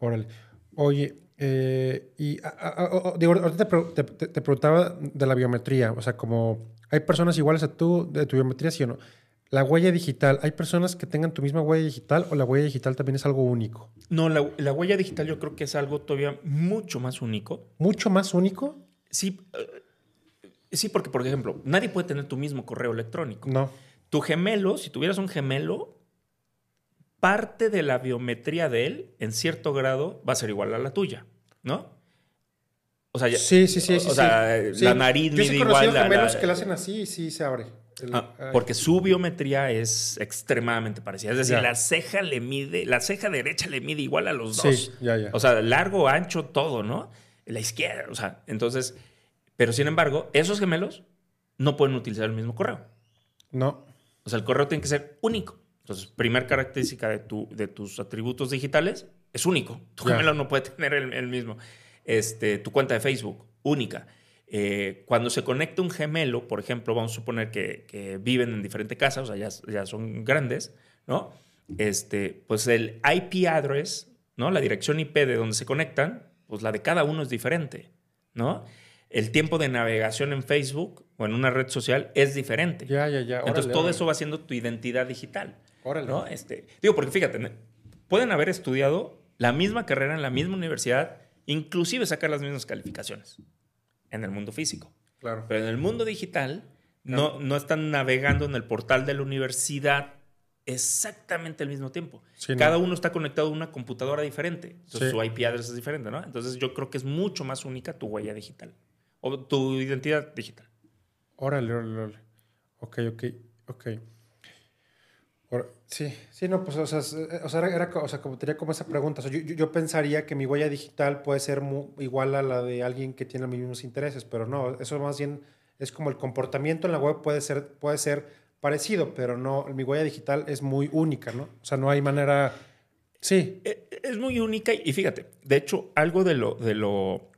Órale. Oye, eh, y a- a- a- a- digo, ahorita te, te- te- preguntaba de la biometría. O sea, como hay personas iguales a tú, de tu biometría, sí o no. La huella digital, ¿hay personas que tengan tu misma huella digital o la huella digital también es algo único? No, la, la huella digital yo creo que es algo todavía mucho más único. ¿Mucho más único? Sí, sí, porque, por ejemplo, nadie puede tener tu mismo correo electrónico. No. Tu gemelo, si tuvieras un gemelo, parte de la biometría de él, en cierto grado, va a ser igual a la tuya, ¿no? O sea, Sí, sí, sí. o sí, sea, sí. la Sí. nariz Yo sí mide conocido igual a gemelos la- que la hacen así y sí se abre. El- Ah, porque su biometría es extremadamente parecida. Es decir, Ya. la ceja le mide, la ceja derecha le mide igual a los Sí, dos. ya, ya. O sea, largo, ancho, todo, ¿no? La izquierda, o sea, entonces, pero sin embargo, esos gemelos no pueden utilizar el mismo correo. No. O sea, el correo tiene que ser único. Entonces, primer característica de, tu, de tus atributos digitales es único. Tu gemelo no puede tener el, el mismo. Este, tu cuenta de Facebook, única. Eh, cuando se conecta un gemelo, por ejemplo, vamos a suponer que, que viven en diferente casa, o sea, ya, ya son grandes, ¿no? Este, pues el IP address, ¿no? La dirección IP de donde se conectan, pues la de cada uno es diferente, ¿no? El tiempo de navegación en Facebook o en una red social es diferente. Ya, ya, ya. Entonces Órale, todo órale. eso va siendo tu identidad digital. Órale. ¿no? Este, digo, porque fíjate, ¿no? pueden haber estudiado la misma carrera en la misma universidad, inclusive sacar las mismas calificaciones en el mundo físico. Claro. Pero en el mundo digital no, no están navegando en el portal de la universidad exactamente al mismo tiempo. Sí, ¿no? Cada uno está conectado a una computadora diferente. Entonces Sí. su IP address es diferente, ¿no? Entonces yo creo que es mucho más única tu huella digital o tu identidad digital. Órale, órale, órale. Ok, ok, ok. Ahora, sí, sí, no, pues, o sea, eh, o sea, era, o sea, como tenía como esa pregunta. O sea, yo, yo- pensaría que mi huella digital puede ser mu- igual a la de alguien que tiene los mismos intereses, pero no, eso más bien es como el comportamiento en la web puede ser, puede ser parecido, pero no, mi huella digital es muy única, ¿no? O sea, no hay manera. Sí, Eh, Es muy única y fíjate, de hecho, algo de lo, de lo,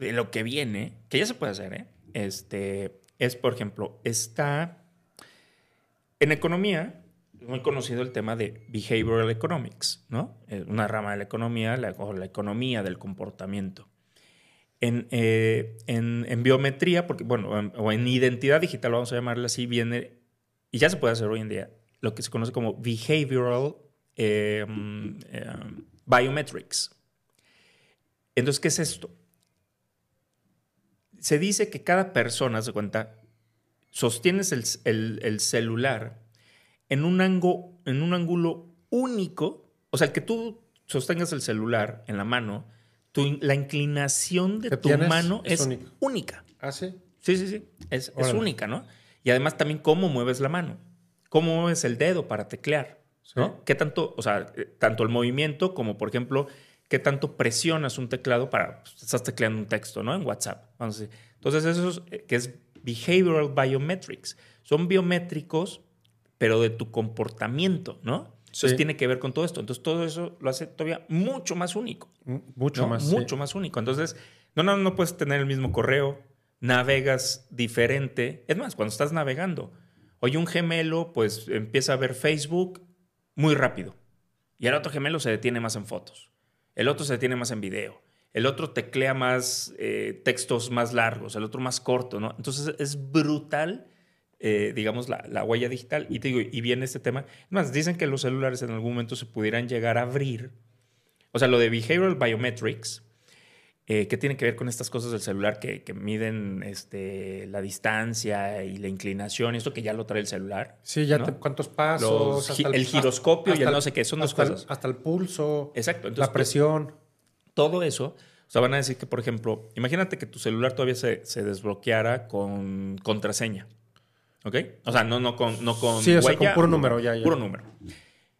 de lo que viene, que ya se puede hacer, ¿eh? este, es, por ejemplo, está en economía, es muy conocido el tema de behavioral economics, ¿no? Es una rama de la economía, o la economía del comportamiento. En, eh, en, biometría, porque, bueno, en- o en identidad digital, vamos a llamarla así, viene, y ya se puede hacer hoy en día, lo que se conoce como behavioral eh, mm, eh, biometrics. Entonces, ¿qué es esto? Se dice que cada persona, se cuenta, sostienes el, el- el celular en un, ango- en un ángulo único, o sea, el que tú sostengas el celular en la mano, tu la inclinación de tu mano es es, única. ah, sí. Sí, sí, sí. Es, es única, ¿no? Y además también cómo mueves la mano. Cómo mueves el dedo para teclear. ¿no? Sí. ¿Qué tanto, o sea, eh, tanto el movimiento como, por ejemplo, qué tanto presionas un teclado para, pues, estás tecleando un texto, ¿no? En WhatsApp. Vamos a decir. Entonces, eso es, eh, que es behavioral biometrics. Son biométricos, pero de tu comportamiento, ¿no? Entonces Sí. tiene que ver con todo esto. Entonces todo eso lo hace todavía mucho más único. M- Mucho ¿no? más. sí. Mucho más único. Entonces, no, no, no puedes tener el mismo correo, navegas diferente. Es más, cuando estás navegando, oye, un gemelo, pues empieza a ver Facebook muy rápido. Y el otro gemelo se detiene más en fotos. El otro se detiene más en video. El otro teclea más eh, textos más largos, el otro más corto, ¿no? Entonces es brutal, eh, digamos, la, la huella digital. Y te digo, y viene este tema. Más, dicen que los celulares en algún momento se pudieran llegar a abrir. O sea, lo de behavioral biometrics, eh, que tiene que ver con estas cosas del celular que, que miden este, la distancia y la inclinación, esto que ya lo trae el celular. Sí, ya ¿no? te- cuántos pasos. Los gi- el giroscopio y el no sé qué, son dos hasta el- cosas. hasta el pulso, Exacto. Entonces, la presión. todo eso, o sea, van a decir que, por ejemplo, imagínate que tu celular todavía se, se desbloqueara con contraseña. ¿Ok? O sea, no, no con, no con Sí, o sea, con puro número, ya, ya. Puro número.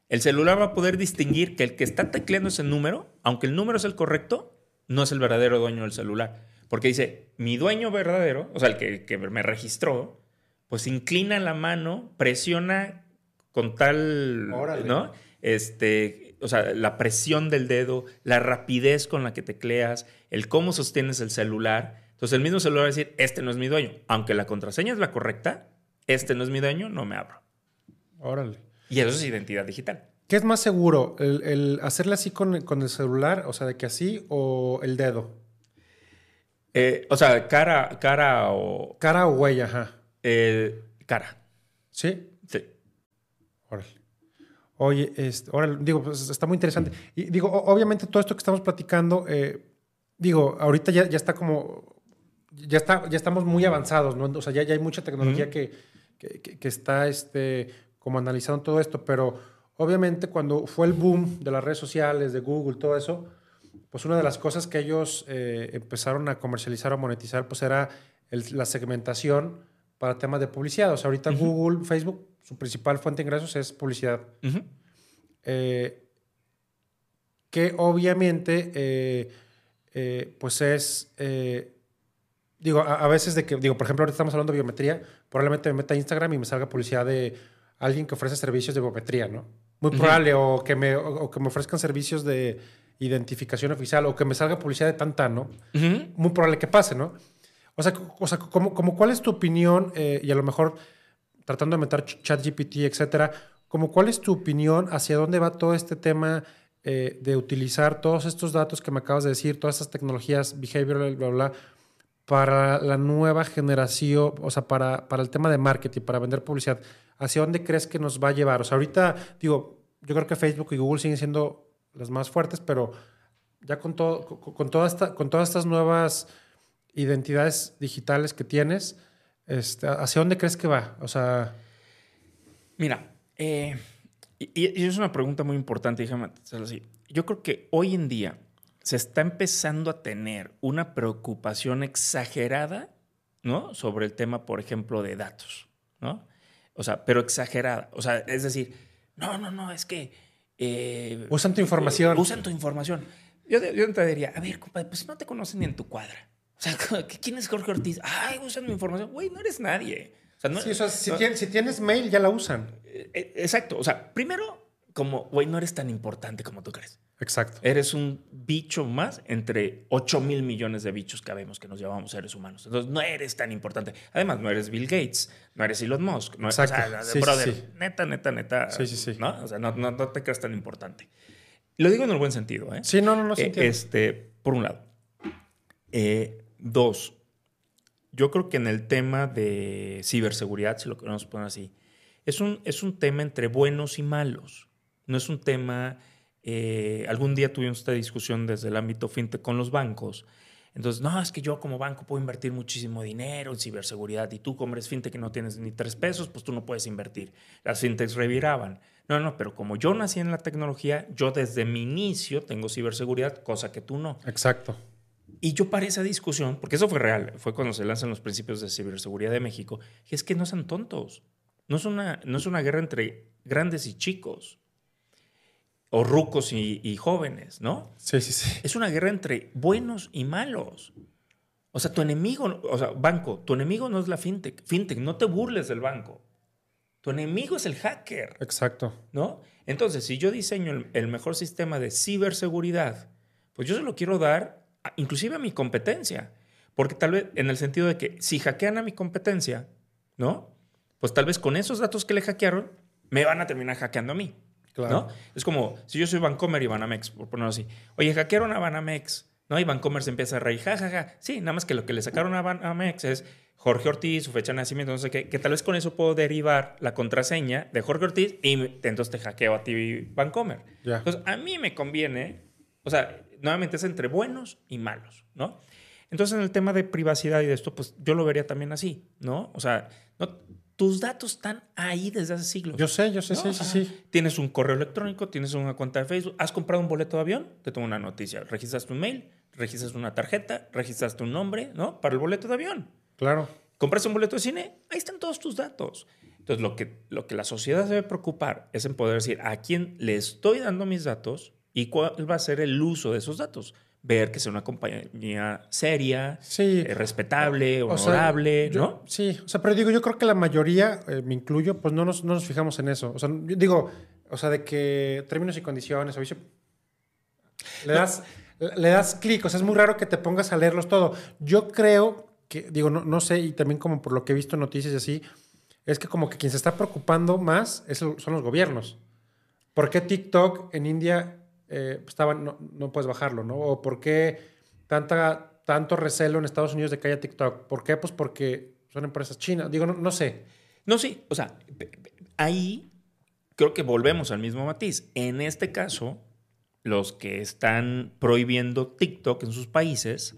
El celular va a poder distinguir que el que está tecleando ese número, aunque el número es el correcto, no es el verdadero dueño del celular. Porque dice, mi dueño verdadero, o sea, el que, que me registró, pues inclina la mano, presiona con tal, Órale. ¿no? Este, o sea, la presión del dedo, la rapidez con la que tecleas, el cómo sostienes el celular. Entonces el mismo celular va a decir, este no es mi dueño. Aunque la contraseña es la correcta, este no es mi dueño, no me abro. Órale. Y eso es identidad digital. ¿Qué es más seguro? ¿El, el hacerle así con, con el celular? O sea, de que así o el dedo. Eh, o sea, cara, cara o Cara o huella, ajá. eh, cara. ¿Sí? Sí. Órale. Oye, este, órale, digo, pues está muy interesante. Y digo, obviamente todo esto que estamos platicando, eh, digo, ahorita ya, ya está como, ya, está, ya estamos muy avanzados, ¿no? O sea, ya, ya hay mucha tecnología que- que está este, como analizando todo esto, pero obviamente cuando fue el boom de las redes sociales, de Google, todo eso, pues una de las cosas que ellos eh, empezaron a comercializar o monetizar, pues era el- la segmentación para temas de publicidad. O sea, ahorita. Google, Facebook, su principal fuente de ingresos es publicidad. Eh, que obviamente, eh, eh, pues es, digo, a, a veces de que, digo, por ejemplo, ahorita estamos hablando de biometría, probablemente me meta a Instagram y me salga publicidad de alguien que ofrece servicios de biometría, ¿no? Muy probable, o, que me, o, que me ofrezcan servicios de identificación oficial, o que me salga publicidad de tanta, ¿no? Muy probable que pase, ¿no? O sea, o sea como, como cuál es tu opinión, eh, y a lo mejor tratando de meter ch- ChatGPT, etcétera, como cuál es tu opinión hacia dónde va todo este tema eh, de utilizar todos estos datos que me acabas de decir, todas estas tecnologías behavioral, bla, bla, bla, para la nueva generación, o sea, para, para el tema de marketing, para vender publicidad, ¿hacia dónde crees que nos va a llevar? O sea, ahorita, digo, yo creo que Facebook y Google siguen siendo las más fuertes, pero ya con, todo, con, todas estas nuevas identidades digitales que tienes, este, ¿hacia dónde crees que va? O sea, Mira, eh, Y, es una pregunta muy importante, déjame así. Yo creo que hoy en día se está empezando a tener una preocupación exagerada, ¿no? Sobre el tema, por ejemplo, de datos, ¿no? O sea, pero exagerada. O sea, es decir, no, no, no, es que... Eh, usan tu información. Eh, usan tu información. Yo, yo te diría, a ver, compadre, pues no te conocen ni en tu cuadra. O sea, ¿quién es Jorge Ortiz? Ay, usan mi información. Güey, no eres nadie. O sea, no, sí, o sea, si, tienes, si, tienes, mail, ya la usan. Eh, exacto. O sea, primero, como, güey, no eres tan importante como tú crees. Exacto. Eres un bicho más entre 8 mil millones de bichos que vemos que nos llamamos seres humanos. Entonces, no eres tan importante. Además, no eres Bill Gates, no eres Elon Musk. No Exacto. O sea, brother, neta, neta, neta. Sí, sí, sí. ¿no? O sea, no, no, te creas tan importante. Lo digo en el buen sentido, ¿eh? Sí, no, no, no. Eh, este, por un lado. Eh, dos, yo creo que en el tema de ciberseguridad, si lo queremos poner así, es un, es un tema entre buenos y malos. No es un tema eh, algún día tuvimos esta discusión desde el ámbito fintech con los bancos. Entonces, no, es que yo como banco puedo invertir muchísimo dinero en ciberseguridad y tú como eres fintech que no tienes ni tres pesos, pues tú no puedes invertir. Las fintechs reviraban. No, no, pero como yo nací en la tecnología, yo desde mi inicio tengo ciberseguridad, cosa que tú no. Exacto. Y yo para esa discusión, porque eso fue real, fue cuando se lanzan los principios de ciberseguridad de México, que es que no sean tontos. No es una, no es una guerra entre grandes y chicos o rucos y, jóvenes, ¿no? Sí, sí, sí. Es una guerra entre buenos y malos. O sea, tu enemigo, o sea, banco, tu enemigo no es la fintech. Fintech, no te burles del banco. Tu enemigo es el hacker. Exacto. ¿No? Entonces, si yo diseño el, mejor sistema de ciberseguridad, pues yo se lo quiero dar inclusive a mi competencia. Porque tal vez, en el sentido de que si hackean a mi competencia, ¿no? Pues tal vez con esos datos que le hackearon, me van a terminar hackeando a mí. ¿No? Es como si yo soy Vancomer y Banamex, por ponerlo así. Oye, hackearon a Banamex, ¿no? Y Vancomer se empieza a reír, jajaja. Sí, nada más que lo que le sacaron a Banamex es Jorge Ortiz, su fecha de nacimiento, no sé qué, que tal vez con eso puedo derivar la contraseña de Jorge Ortiz y entonces te hackeo a ti Vancomer. Entonces, a mí me conviene, o sea, nuevamente es entre buenos y malos, ¿no? Entonces, en el tema de privacidad y de esto, pues yo lo vería también así, ¿no? O sea, no, tus datos están ahí desde hace siglos. Yo sé, yo sé, sí, sí, sí. Tienes un correo electrónico, tienes una cuenta de Facebook, has comprado un boleto de avión, te tengo una noticia. Registras tu mail, registras una tarjeta, registras tu nombre, ¿no? Para el boleto de avión. Claro. Compras un boleto de cine, ahí están todos tus datos. Entonces, lo que, lo que la sociedad debe preocupar es en poder decir a quién le estoy dando mis datos y cuál va a ser el uso de esos datos ver que sea una compañía seria, eh, respetable, honorable, ¿no? Sí, o sea, pero digo, yo creo que la mayoría, eh, me incluyo, pues no nos, no nos, fijamos en eso. O sea, yo digo, o sea, de que términos y condiciones, o le das, le das clic, o sea, es muy raro que te pongas a leerlos todo. Yo creo que, digo, no, no sé, y también como por lo que he visto noticias y así, es que como que quien se está preocupando más es, son los gobiernos. ¿Por qué TikTok en India eh, estaba, no, no, puedes bajarlo, ¿no? O por qué tanta, tanto recelo en Estados Unidos de que haya TikTok. ¿Por qué? Pues porque son empresas chinas. Digo, no, no sé. No, sí, o sea, ahí creo que volvemos al mismo matiz. En este caso, los que están prohibiendo TikTok en sus países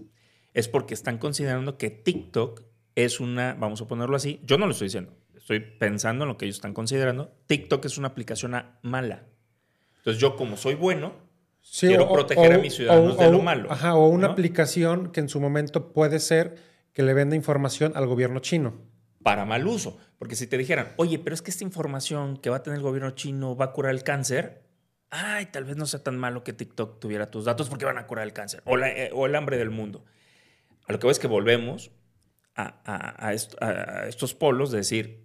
es porque están considerando que TikTok es una, vamos a ponerlo así, yo no lo estoy diciendo, estoy pensando en lo que ellos están considerando, TikTok es una aplicación mala. Entonces yo como soy bueno, quiero proteger a mis ciudadanos de lo malo. Ajá, o una aplicación que en su momento puede ser que le venda información al gobierno chino. Para mal uso. Porque si te dijeran, oye, pero es que esta información que va a tener el gobierno chino va a curar el cáncer, ay, tal vez no sea tan malo que TikTok tuviera tus datos porque van a curar el cáncer o, eh, el hambre del mundo. A lo que ves es que volvemos a, a estos polos de decir,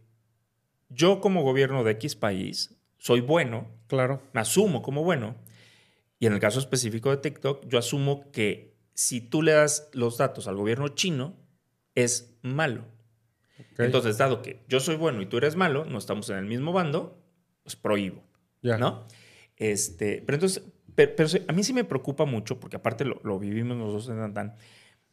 yo como gobierno de X país soy bueno, claro. me asumo como bueno, y en el caso específico de TikTok, yo asumo que si tú le das los datos al gobierno chino, es malo. Entonces, dado que yo soy bueno y tú eres malo, no estamos en el mismo bando, pues prohíbo. ¿No? Este, pero entonces, pero, a mí sí me preocupa mucho, porque aparte lo, vivimos nosotros en Tantan,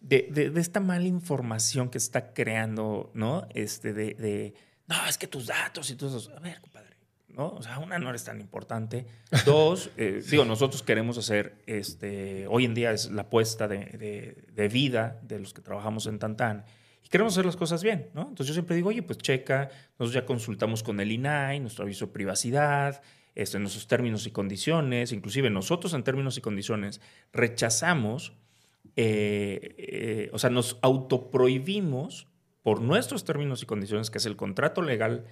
de, de, esta mala información que se está creando, ¿no? Este, de, de, no, es que tus datos y todo eso. A ver, compadre O sea, una, no eres tan importante. Dos, eh, digo, nosotros queremos hacer, este, hoy en día es la apuesta de, de, vida de los que trabajamos en Tantán y queremos hacer las cosas bien, ¿no? Entonces yo siempre digo, oye, pues checa, nosotros ya consultamos con el INAI, nuestro aviso de privacidad, este, nuestros términos y condiciones, inclusive nosotros en términos y condiciones rechazamos, eh, eh, o sea, nos autoprohibimos por nuestros términos y condiciones, que es el contrato legal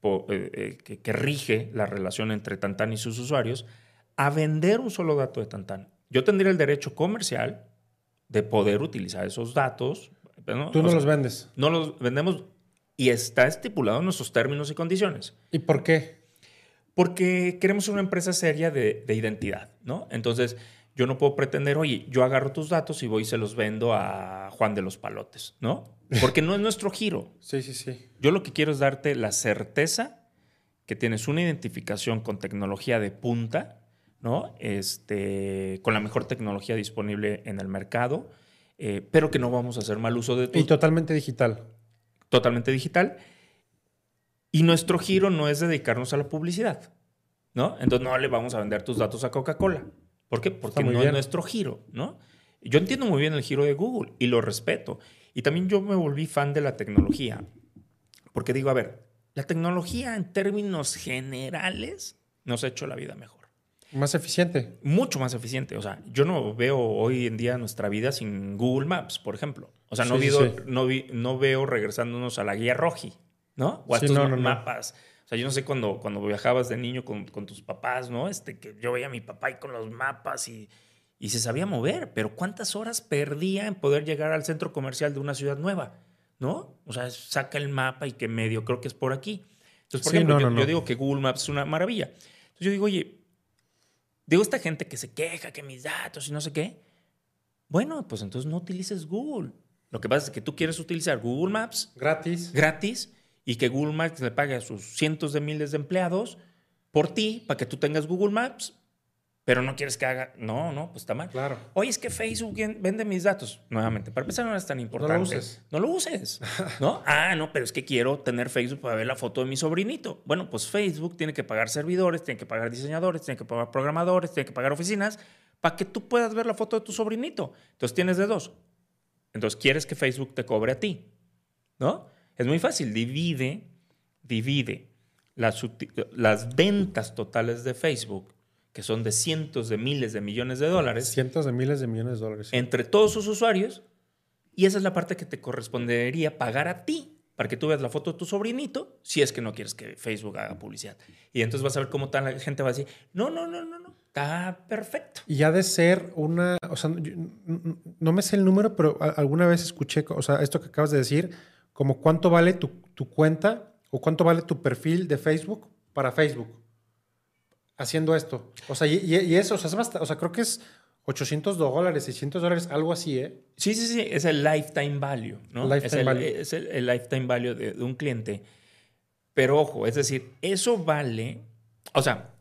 que, que, rige la relación entre Tantan y sus usuarios, a vender un solo dato de Tantan. Yo tendría el derecho comercial de poder utilizar esos datos. Tú no los vendes. No los vendemos y está estipulado en nuestros términos y condiciones. ¿Y por qué? Porque queremos una empresa seria de, identidad, ¿no? Entonces, yo no puedo pretender, oye, yo agarro tus datos y voy y se los vendo a Juan de los Palotes, ¿no? Porque no es nuestro giro. Sí, sí, sí. Yo lo que quiero es darte la certeza que tienes una identificación con tecnología de punta, ¿no? Este, con la mejor tecnología disponible en el mercado, eh, pero que no vamos a hacer mal uso de tu... Y totalmente digital. Totalmente digital. Y nuestro giro no es dedicarnos a la publicidad, ¿no? Entonces no le vamos a vender tus datos a Coca-Cola. ¿Por qué? Porque no es nuestro giro, ¿no? Yo entiendo muy bien el giro de Google y lo respeto. Y también yo me volví fan de la tecnología. Porque digo, a ver, la tecnología en términos generales nos ha hecho la vida mejor. Más eficiente. Mucho más eficiente. O sea, yo no veo hoy en día nuestra vida sin Google Maps, por ejemplo. O sea, no, no, vi, no veo regresándonos a la guía roji, ¿no? O a estos mapas. O sea, yo no sé cuando, cuando viajabas de niño con, tus papás, ¿no? Este, que yo veía a mi papá ahí con los mapas y, y se sabía mover, pero ¿cuántas horas perdía en poder llegar al centro comercial de una ciudad nueva? ¿No? O sea, saca el mapa y que medio creo que es por aquí. Entonces, por ejemplo, yo, yo, digo que Google Maps es una maravilla. Entonces yo digo, oye, digo, esta gente que se queja que mis datos y no sé qué. Bueno, pues entonces no utilices Google. Lo que pasa es que tú quieres utilizar Google Maps. Gratis. Gratis. Y que Google Maps le pague a sus cientos de miles de empleados por ti, para que tú tengas Google Maps, pero no quieres que haga. No, no, pues está mal. Claro. Oye, es que Facebook vende mis datos. Nuevamente, para empezar, no es tan importante. No lo uses. No lo uses. ¿No? ah, no, pero es que quiero tener Facebook para ver la foto de mi sobrinito. Bueno, pues Facebook tiene que pagar servidores, tiene que pagar diseñadores, tiene que pagar programadores, tiene que pagar oficinas para que tú puedas ver la foto de tu sobrinito. Entonces tienes de dos. Entonces quieres que Facebook te cobre a ti. ¿No? Es muy fácil. Divide, divide las, las ventas totales de Facebook que son de cientos de miles de millones de dólares. Cientos de miles de millones de dólares. Entre todos sus usuarios. Y esa es la parte que te correspondería pagar a ti para que tú veas la foto de tu sobrinito, si es que no quieres que Facebook haga publicidad. Y entonces vas a ver cómo tal la gente va a decir, no, no, no, no, no, está perfecto. Y ha de ser una, o sea, no me sé el número, pero alguna vez escuché, o sea, esto que acabas de decir, como cuánto vale tu, tu cuenta o cuánto vale tu perfil de Facebook para Facebook haciendo esto. O sea, y, eso, o sea, o sea, creo que es 800 dólares, 600 dólares, algo así, ¿eh? Sí, sí, sí, es el lifetime value, ¿no? Lifetime es, el, value. es el, lifetime value de, un cliente. Pero ojo, es decir, eso vale, o sea,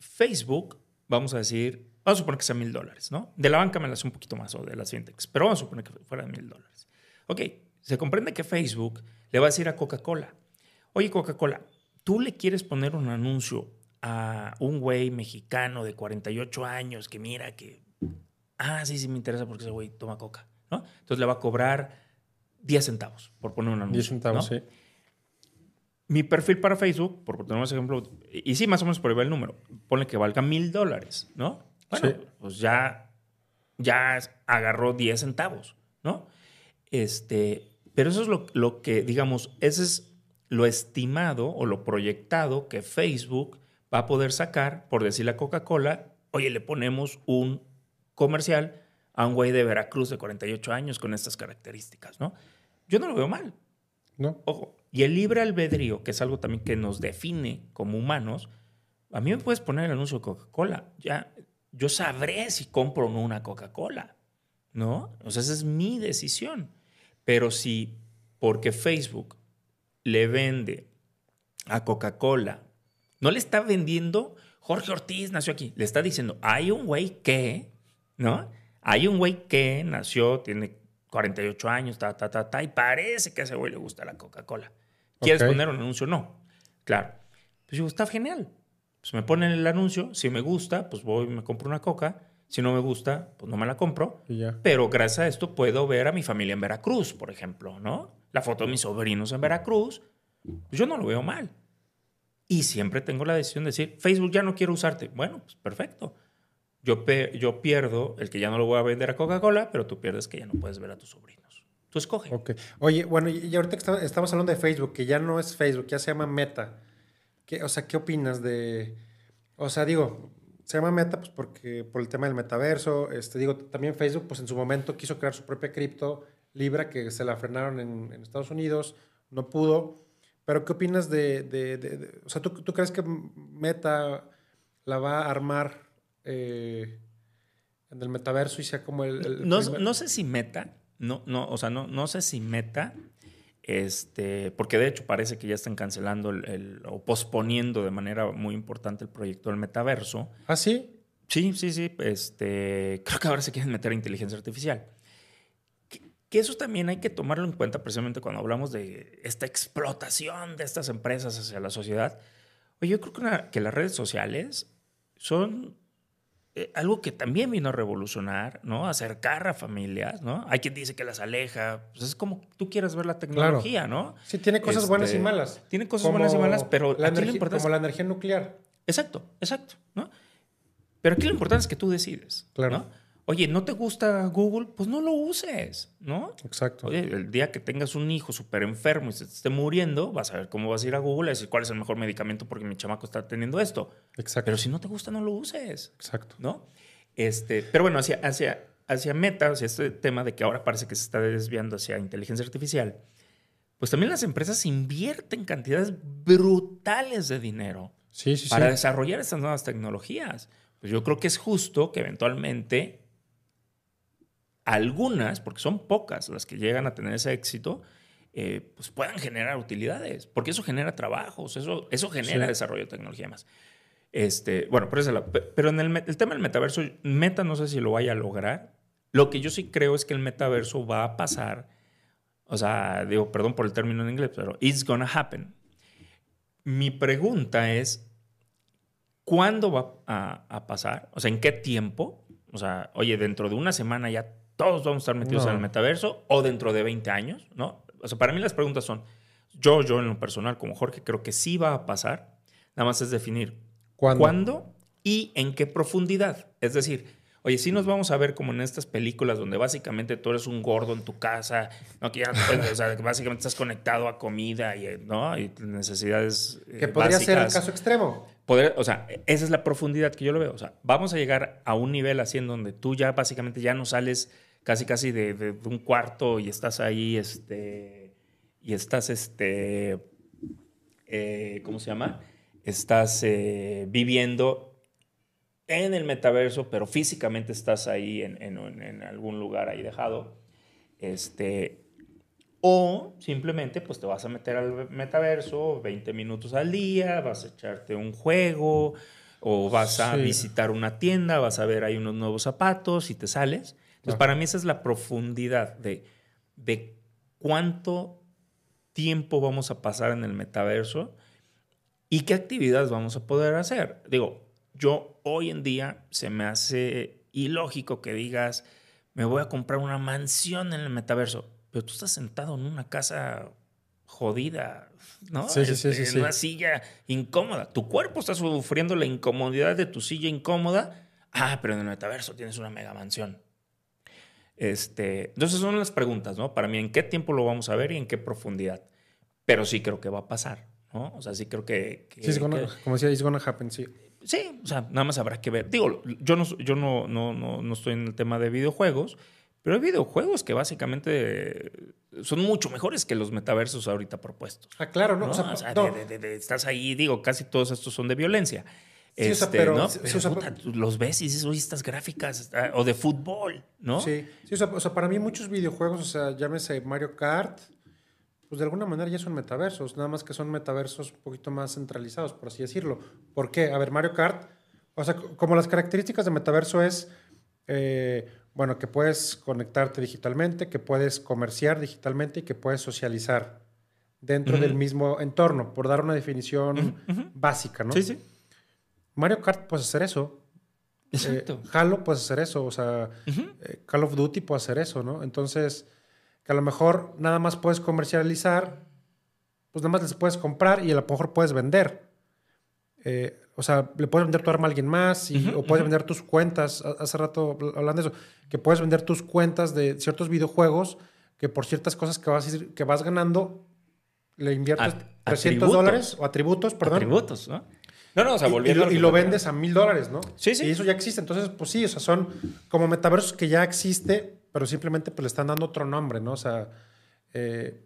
Facebook, vamos a decir, vamos a suponer que sea mil dólares, ¿no? De la banca me la hace un poquito más o de las fintechs, pero vamos a suponer que fuera mil dólares. Ok, se comprende que Facebook le va a decir a Coca-Cola, oye Coca-Cola, tú le quieres poner un anuncio a un güey mexicano de 48 años que mira que, ah, sí, sí me interesa porque ese güey toma coca, ¿no? Entonces le va a cobrar 10 centavos por poner un anuncio. 10 centavos, sí. Mi perfil para Facebook, por poner un ejemplo, y sí, más o menos por ahí el número, pone que valga mil dólares, ¿no? Bueno, pues ya, ya agarró 10 centavos, ¿no? Este, pero eso es lo, lo que, digamos, ese es lo estimado o lo proyectado que Facebook va a poder sacar, por decirle a Coca-Cola, oye, le ponemos un comercial a un güey de Veracruz de 48 años con estas características, ¿no? Yo no lo veo mal. No. Ojo. Y el libre albedrío, que es algo también que nos define como humanos, a mí me puedes poner el anuncio de Coca-Cola. Ya, yo sabré si compro o no una Coca-Cola, ¿no? O sea, esa es mi decisión. Pero si porque Facebook le vende a Coca-Cola no le está vendiendo Jorge Ortiz nació aquí. Le está diciendo, hay un güey que, ¿no? Hay un güey que nació, tiene 48 años, ta, ta, ta, ta, y parece que a ese güey le gusta la Coca-Cola. ¿Quieres poner un anuncio? No. Claro. Pues digo, está genial. Pues me ponen el anuncio. Si me gusta, pues voy y me compro una coca. Si no me gusta, pues no me la compro. Pero gracias a esto puedo ver a mi familia en Veracruz, por ejemplo, ¿no? La foto de mis sobrinos en Veracruz. Pues yo no lo veo mal. Y siempre tengo la decisión de decir, Facebook ya no quiero usarte. Bueno, pues perfecto. Yo, yo pierdo el que ya no lo voy a vender a Coca-Cola, pero tú pierdes que ya no puedes ver a tus sobrinos. Tú escoge. Ok. Oye, bueno, y ahorita que estamos hablando de Facebook, que ya no es Facebook, ya se llama Meta. ¿Qué, o sea, ¿qué opinas de...? O sea, digo, se llama Meta pues porque por el tema del metaverso. Este, digo, también Facebook, pues en su momento quiso crear su propia cripto, Libra, que se la frenaron en, en Estados Unidos, no pudo. Pero ¿qué opinas de... de, de, o sea, ¿tú, ¿tú crees que Meta la va a armar eh, en el metaverso y sea como el... no, no, sé si meta, no, no, o sea, no, no sé si meta, este, porque de hecho parece que ya están cancelando el, o posponiendo de manera muy importante el proyecto del metaverso. ¿Ah, sí? Sí, sí, sí. Este, creo que ahora se quieren meter inteligencia artificial. Que, que, eso también hay que tomarlo en cuenta precisamente cuando hablamos de esta explotación de estas empresas hacia la sociedad. Oye, yo creo que, que las redes sociales son eh, algo que también vino a revolucionar, ¿no? Acercar a familias, ¿no? Hay quien dice que las aleja. Pues es como tú quieres ver la tecnología, ¿no? Sí, tiene cosas buenas y este, malas. Tiene cosas buenas y malas, pero la energía, como la energía nuclear. Exacto, exacto, ¿no? Pero aquí lo importante es que tú decides, claro. ¿no? Oye, ¿no te gusta Google? Pues no lo uses, ¿no? Exacto. Oye, el día que tengas un hijo súper enfermo y se esté muriendo, vas a ver cómo vas a ir a Google y decir cuál es el mejor medicamento porque mi chamaco está teniendo esto. Exacto. Pero si no te gusta, no lo uses. Exacto. ¿No? Este, pero bueno, hacia, hacia, hacia Meta, hacia este tema de que ahora parece que se está desviando hacia inteligencia artificial, pues también las empresas invierten cantidades brutales de dinero para desarrollar estas nuevas tecnologías. Pues yo creo que es justo que eventualmente algunas, porque son pocas las que llegan a tener ese éxito, eh, pues puedan generar utilidades, porque eso genera trabajos, eso, eso genera desarrollo de tecnología más. Este, bueno, pero en el, tema del metaverso, Meta no sé si lo vaya a lograr. Lo que yo sí creo es que el metaverso va a pasar, o sea, digo, perdón por el término en inglés, pero it's gonna happen. Mi pregunta es, ¿cuándo va a, a pasar? O sea, ¿en qué tiempo? O sea, oye, dentro de una semana ya todos vamos a estar metidos en el metaverso o dentro de 20 años, ¿no? O sea, para mí las preguntas son, yo, yo en lo personal, como Jorge, creo que sí va a pasar. Nada más es definir cuándo, y en qué profundidad. Es decir, oye, sí nos vamos a ver como en estas películas donde básicamente tú eres un gordo en tu casa, ¿no? Que ya, o sea, básicamente estás conectado a comida y, ¿no? y necesidades. Eh, que podría ser el caso extremo. Poder, o sea, esa es la profundidad que yo lo veo. O sea, vamos a llegar a un nivel así en donde tú ya básicamente ya no sales casi casi de, un cuarto y estás ahí, este, y estás, este, eh, ¿cómo se llama? Estás eh, viviendo en el metaverso, pero físicamente estás ahí en, en, algún lugar ahí dejado. Este, o simplemente pues te vas a meter al metaverso 20 minutos al día, vas a echarte un juego o vas a visitar una tienda, vas a ver ahí unos nuevos zapatos y te sales. Entonces, para mí esa es la profundidad de, de cuánto tiempo vamos a pasar en el metaverso y qué actividades vamos a poder hacer. Digo, yo hoy en día se me hace ilógico que digas, me voy a comprar una mansión en el metaverso, pero tú estás sentado en una casa jodida, ¿no? Sí, sí, sí, este, sí, En una silla incómoda. Tu cuerpo está sufriendo la incomodidad de tu silla incómoda. Ah, pero en el metaverso tienes una mega mansión. Este, entonces son las preguntas, ¿no? Para mí, ¿en qué tiempo lo vamos a ver y en qué profundidad? Pero sí creo que va a pasar, ¿no? O sea, sí creo que... sí, como decía, it's gonna happen, sí. Sí, o sea, nada más habrá que ver. Digo, yo no, yo no, no, no, estoy en el tema de videojuegos, pero hay videojuegos que básicamente son mucho mejores que los metaversos ahorita propuestos. Ah, claro, ¿no? O sea, estás ahí, digo, casi todos estos son de violencia. Sí, o sea, este, pero, los ves y dices, oye, estas gráficas, ah, o de fútbol, ¿no? Sí, sí o, sea, para mí muchos videojuegos, o sea, llámese Mario Kart, pues de alguna manera ya son metaversos, nada más que son metaversos un poquito más centralizados, por así decirlo. ¿Por qué? A ver, Mario Kart, o sea, como las características de metaverso es, eh, bueno, que puedes conectarte digitalmente, que puedes comerciar digitalmente y que puedes socializar dentro del mismo entorno, por dar una definición básica, ¿no? Sí, sí. Mario Kart puede hacer eso. Exacto. Eh, Halo puede hacer eso. O sea, eh, Call of Duty puede hacer eso, ¿no? Entonces, que a lo mejor nada más puedes comercializar, pues nada más les puedes comprar y a lo mejor puedes vender. eh, o sea, le puedes vender tu arma a alguien más y, o puedes vender tus cuentas. Hace rato hablando de eso, que puedes vender tus cuentas de ciertos videojuegos que por ciertas cosas que vas, que vas ganando le inviertes 300 dólares o atributos, perdón. Atributos, ¿no? No, no, o sea, volviendo. Y, lo, vendes a mil dólares, ¿no? Sí, sí. Y eso ya existe. Entonces, pues sí, o sea, son como metaversos que ya existe, pero simplemente pues, le están dando otro nombre, ¿no? O sea. Eh,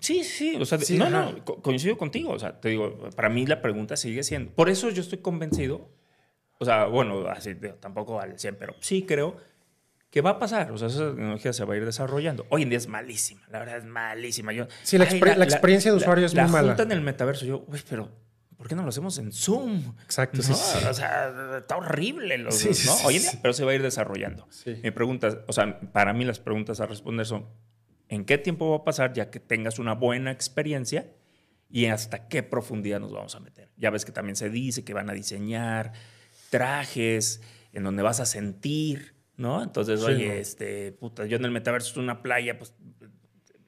sí, sí, o sea, no, no, coincido contigo. O sea, te digo, para mí la pregunta sigue siendo. Por eso yo estoy convencido, o sea, bueno, así tampoco al 100, pero sí creo que va a pasar. O sea, esa tecnología se va a ir desarrollando. Hoy en día es malísima, la verdad es malísima. Yo, sí, la, experiencia de usuario es muy mala. La junta en el metaverso, yo, uy, pero ¿por qué no lo hacemos en Zoom? Exacto, sí, O sea, está horrible. Los, sí, ¿no? Hoy en día, pero se va a ir desarrollando. Mi pregunta, o sea, para mí las preguntas a responder son, ¿en qué tiempo va a pasar ya que tengas una buena experiencia? Y hasta qué profundidad nos vamos a meter. Ya ves que también se dice que van a diseñar trajes en donde vas a sentir, ¿no? Entonces, oye, este, puta, yo en el metaverso es una playa, pues,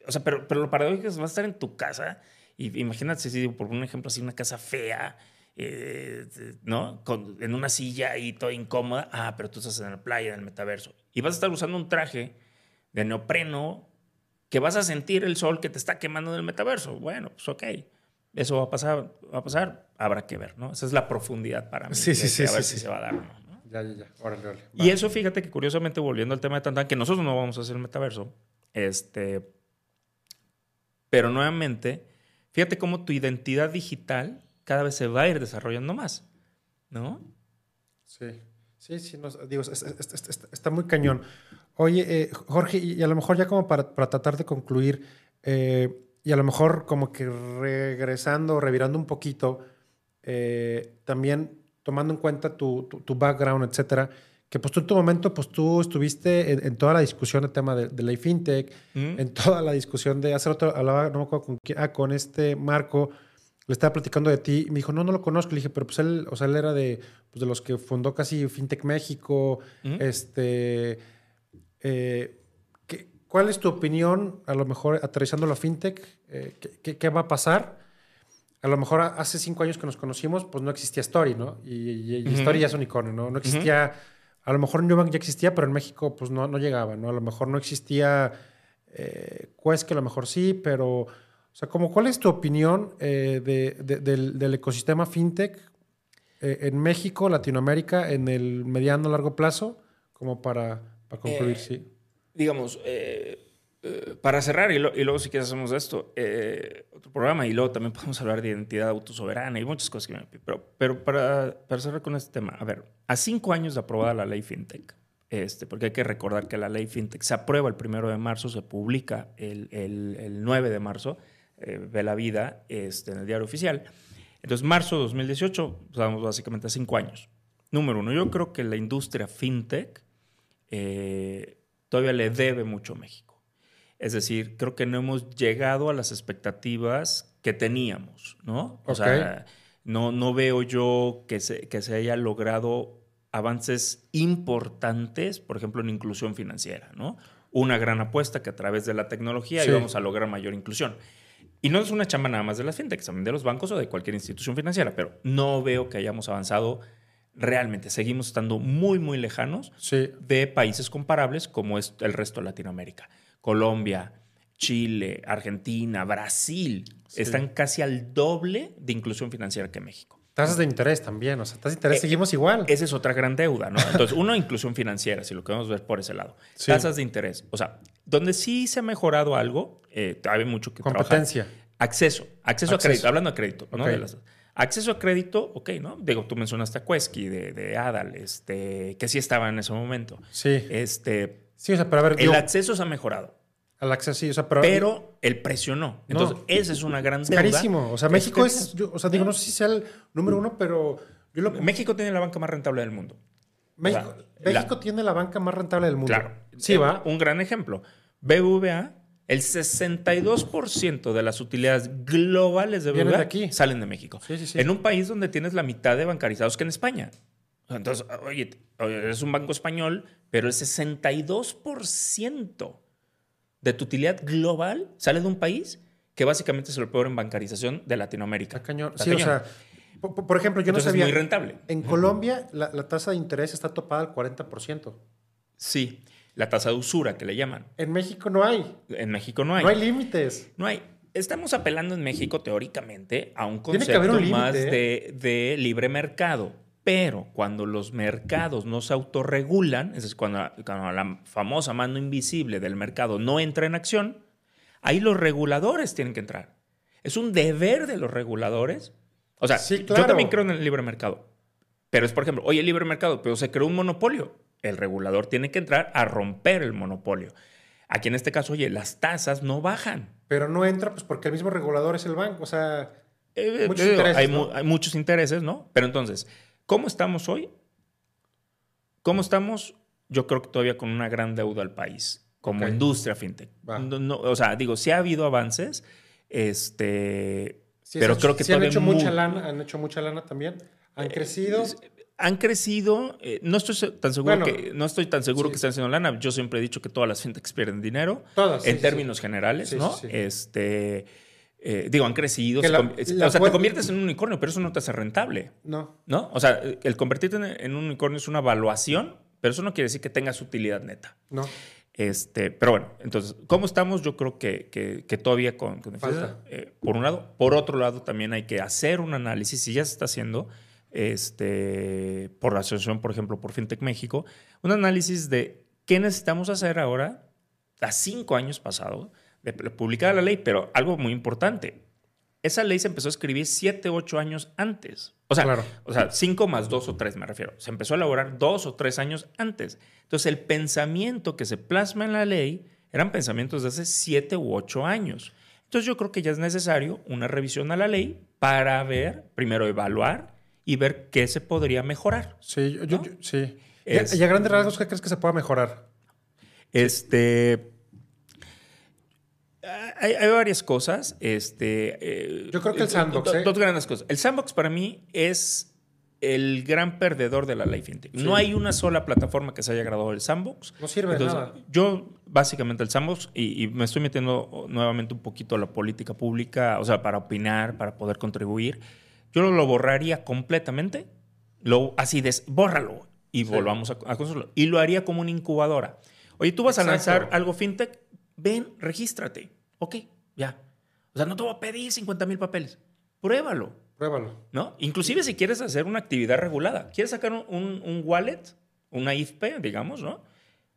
o sea, pero, pero lo paradójico es que vas a estar en tu casa y imagínate, si por un ejemplo, así una casa fea, eh, ¿no? en una silla y toda incómoda. Ah, pero tú estás en la playa, en el metaverso. Y vas a estar usando un traje de neopreno que vas a sentir el sol que te está quemando en el metaverso. Bueno, pues ok. Eso va a pasar, va a pasar, habrá que ver, ¿no? Esa es la profundidad para mí. Sí, sí, sí. A ver si se va a dar o no. Ya, ya, ya. Órale, órale. Y eso, fíjate que curiosamente, volviendo al tema de Tantan, que nosotros no vamos a hacer el metaverso, este, pero nuevamente Fíjate cómo tu identidad digital cada vez se va a ir desarrollando más, ¿no? Sí, sí, sí, digo, está, muy cañón. Oye, eh, Jorge, y a lo mejor ya como para, tratar de concluir, eh, y a lo mejor como que regresando, revirando un poquito, eh, también tomando en cuenta tu, tu, background, etcétera, que pues tú en tu momento, pues tú estuviste en, toda la discusión del tema de, la fintech, en toda la discusión de hacer otro, hablaba, no me acuerdo con quién, ah, con este Marco, le estaba platicando de ti, y me dijo, no, no lo conozco, le dije, pero pues él, o sea, él era de, pues, de los que fundó casi Fintech México, este, eh, ¿cuál es tu opinión, a lo mejor aterrizando la fintech, eh, ¿qué, va a pasar? A lo mejor hace cinco años que nos conocimos, pues no existía Story, ¿no? Y, Story ya es un icono, ¿no? No existía a lo mejor Newbank ya existía, pero en México pues no, no llegaba, ¿no? A lo mejor no existía eh, Quest, que a lo mejor sí, pero, o sea, como, ¿cuál es tu opinión eh, del, ecosistema fintech eh, en México, Latinoamérica, en el mediano largo plazo? Como para, para concluir, sí. Digamos, eh, para cerrar, y, luego si quieres hacemos esto, eh, otro programa, y luego también podemos hablar de identidad autosoberana y muchas cosas que me Pero, para, cerrar con este tema, a ver, a cinco años de aprobada la ley FinTech, este, porque hay que recordar que la ley FinTech se aprueba el primero de marzo, se publica el, el, el 9 de marzo, eh, la vida este, en el diario oficial. Entonces, marzo de 2018, estamos básicamente a cinco años. Número uno, yo creo que la industria FinTech todavía le debe mucho a México. Es decir, creo que no hemos llegado a las expectativas que teníamos, ¿no? O sea, no, no veo yo que se, que se haya logrado avances importantes, por ejemplo, en inclusión financiera, ¿no? Una gran apuesta que a través de la tecnología íbamos a lograr mayor inclusión. Y no es una chamba nada más de las fintechs, también de los bancos o de cualquier institución financiera, pero no veo que hayamos avanzado realmente. Seguimos estando muy, muy lejanos de países comparables como es el resto de Latinoamérica. Colombia, Chile, Argentina, Brasil, están casi al doble de inclusión financiera que México. Tasas de interés también, o sea, tasas de interés eh, seguimos igual. Esa es otra gran deuda, ¿no? Entonces, uno, inclusión financiera, si lo queremos ver por ese lado. Tasas de interés, o sea, donde sí se ha mejorado algo, eh, hay mucho que Competencia. Acceso, acceso, a crédito, hablando de crédito, ¿no? acceso a crédito, ok, ¿no? Digo, tú mencionaste a Quesky de, de, Adal, este, que sí estaba en ese momento. Sí. Este, Sí, o sea, pero a ver. El acceso se ha mejorado. Al acceso, sí, o sea, pero. Pero el precio no. Entonces, esa es una gran. Es carísimo. O sea, México es. o sea, digo, no sé si sea el número uno, pero. Yo lo, México tiene la banca más rentable del mundo. México, México tiene la banca más rentable del mundo. Claro. Sí, va. Un gran ejemplo. BBVA, el 62% de las utilidades globales de BBVA aquí. salen de México. Sí, sí, sí. En un país donde tienes la mitad de bancarizados que en España. Entonces, oye, es un banco español, pero el 62% de tu utilidad global sale de un país que básicamente es el peor en bancarización de Latinoamérica. cañón. Sí, o sea, Por, por ejemplo, yo Entonces no sabía. es muy rentable. En Colombia, la, la tasa de interés está topada al 40%. Sí, la tasa de usura que le llaman. En México no hay. En México no hay. No hay límites. No hay. Estamos apelando en México teóricamente a un concepto un más límite, ¿eh? de, de libre mercado. Pero cuando los mercados no se autorregulan, es decir, cuando, cuando la famosa mano invisible del mercado no entra en acción, ahí los reguladores tienen que entrar. Es un deber de los reguladores. O sea, Sí, yo también creo en el libre mercado. Pero es, por ejemplo, oye, libre mercado, pero se creó un monopolio. El regulador tiene que entrar a romper el monopolio. Aquí en este caso, oye, las tasas no bajan. Pero no entra pues porque el mismo regulador es el banco. O sea, Eh, Muchos digo, intereses, hay, ¿no? mu- hay muchos intereses, ¿no? Pero entonces, ¿cómo estamos hoy? ¿Cómo estamos? Yo creo que todavía con una gran deuda al país, como industria fintech. No- no, o sea, digo, sí ha habido avances, este, sí pero creo que sí han hecho muy- mucha lana, han hecho mucha lana también. Han crecido. han crecido. eh, no estoy tan seguro Bueno, que no estoy tan seguro sí. que están haciendo lana. Yo siempre he dicho que todas las fintechs pierden dinero. Todas, en términos generales, ¿no? sí, sí. Este, eh, digo, han crecido. Se la- o sea, te conviertes en un unicornio, pero eso no te hace rentable. No. ¿No? O sea, el convertirte en, en un unicornio es una evaluación, pero eso no quiere decir que tengas utilidad neta. No. Este, pero bueno, entonces, ¿cómo estamos? Yo creo que, que- que todavía con, con Falta. eh, por un lado. Por otro lado, también hay que hacer un análisis, si ya se está haciendo, este, por la asociación, por ejemplo, por FinTech México, un análisis de qué necesitamos hacer ahora, a cinco años pasados, de publicar la ley, pero algo muy importante. Esa ley se empezó a escribir siete, ocho años antes. O sea, Claro. o sea, cinco más dos o tres me refiero. Se empezó a elaborar dos o tres años antes. Entonces, el pensamiento que se plasma en la ley eran pensamientos de hace siete u ocho años. Entonces, yo creo que ya es necesario una revisión a la ley para ver, primero evaluar y ver qué se podría mejorar. Sí, yo, yo- ¿No? yo- sí. Es- y a grandes rasgos, ¿qué crees que se pueda mejorar? Este. Hay, hay varias cosas. Este, eh, Yo creo que el do- sandbox, do- ¿eh? Dos grandes cosas. El sandbox para mí es el gran perdedor de la ley fintech. No hay una sola plataforma que se haya graduado del sandbox. No sirve de Entonces, nada. Yo, básicamente, el sandbox, y, y me estoy metiendo nuevamente un poquito a la política pública, o sea, para opinar, para poder contribuir. Yo lo borraría completamente, lo, así, des, bórralo y volvamos a, a construirlo. Y lo haría como una incubadora. Oye, tú vas a lanzar algo fintech, ven, regístrate. Ok, ya. O sea, no te voy a pedir 50 mil papeles. Pruébalo. Pruébalo. ¿no? Inclusive si quieres hacer una actividad regulada, quieres sacar un, un- un wallet, una IFP, digamos, ¿no?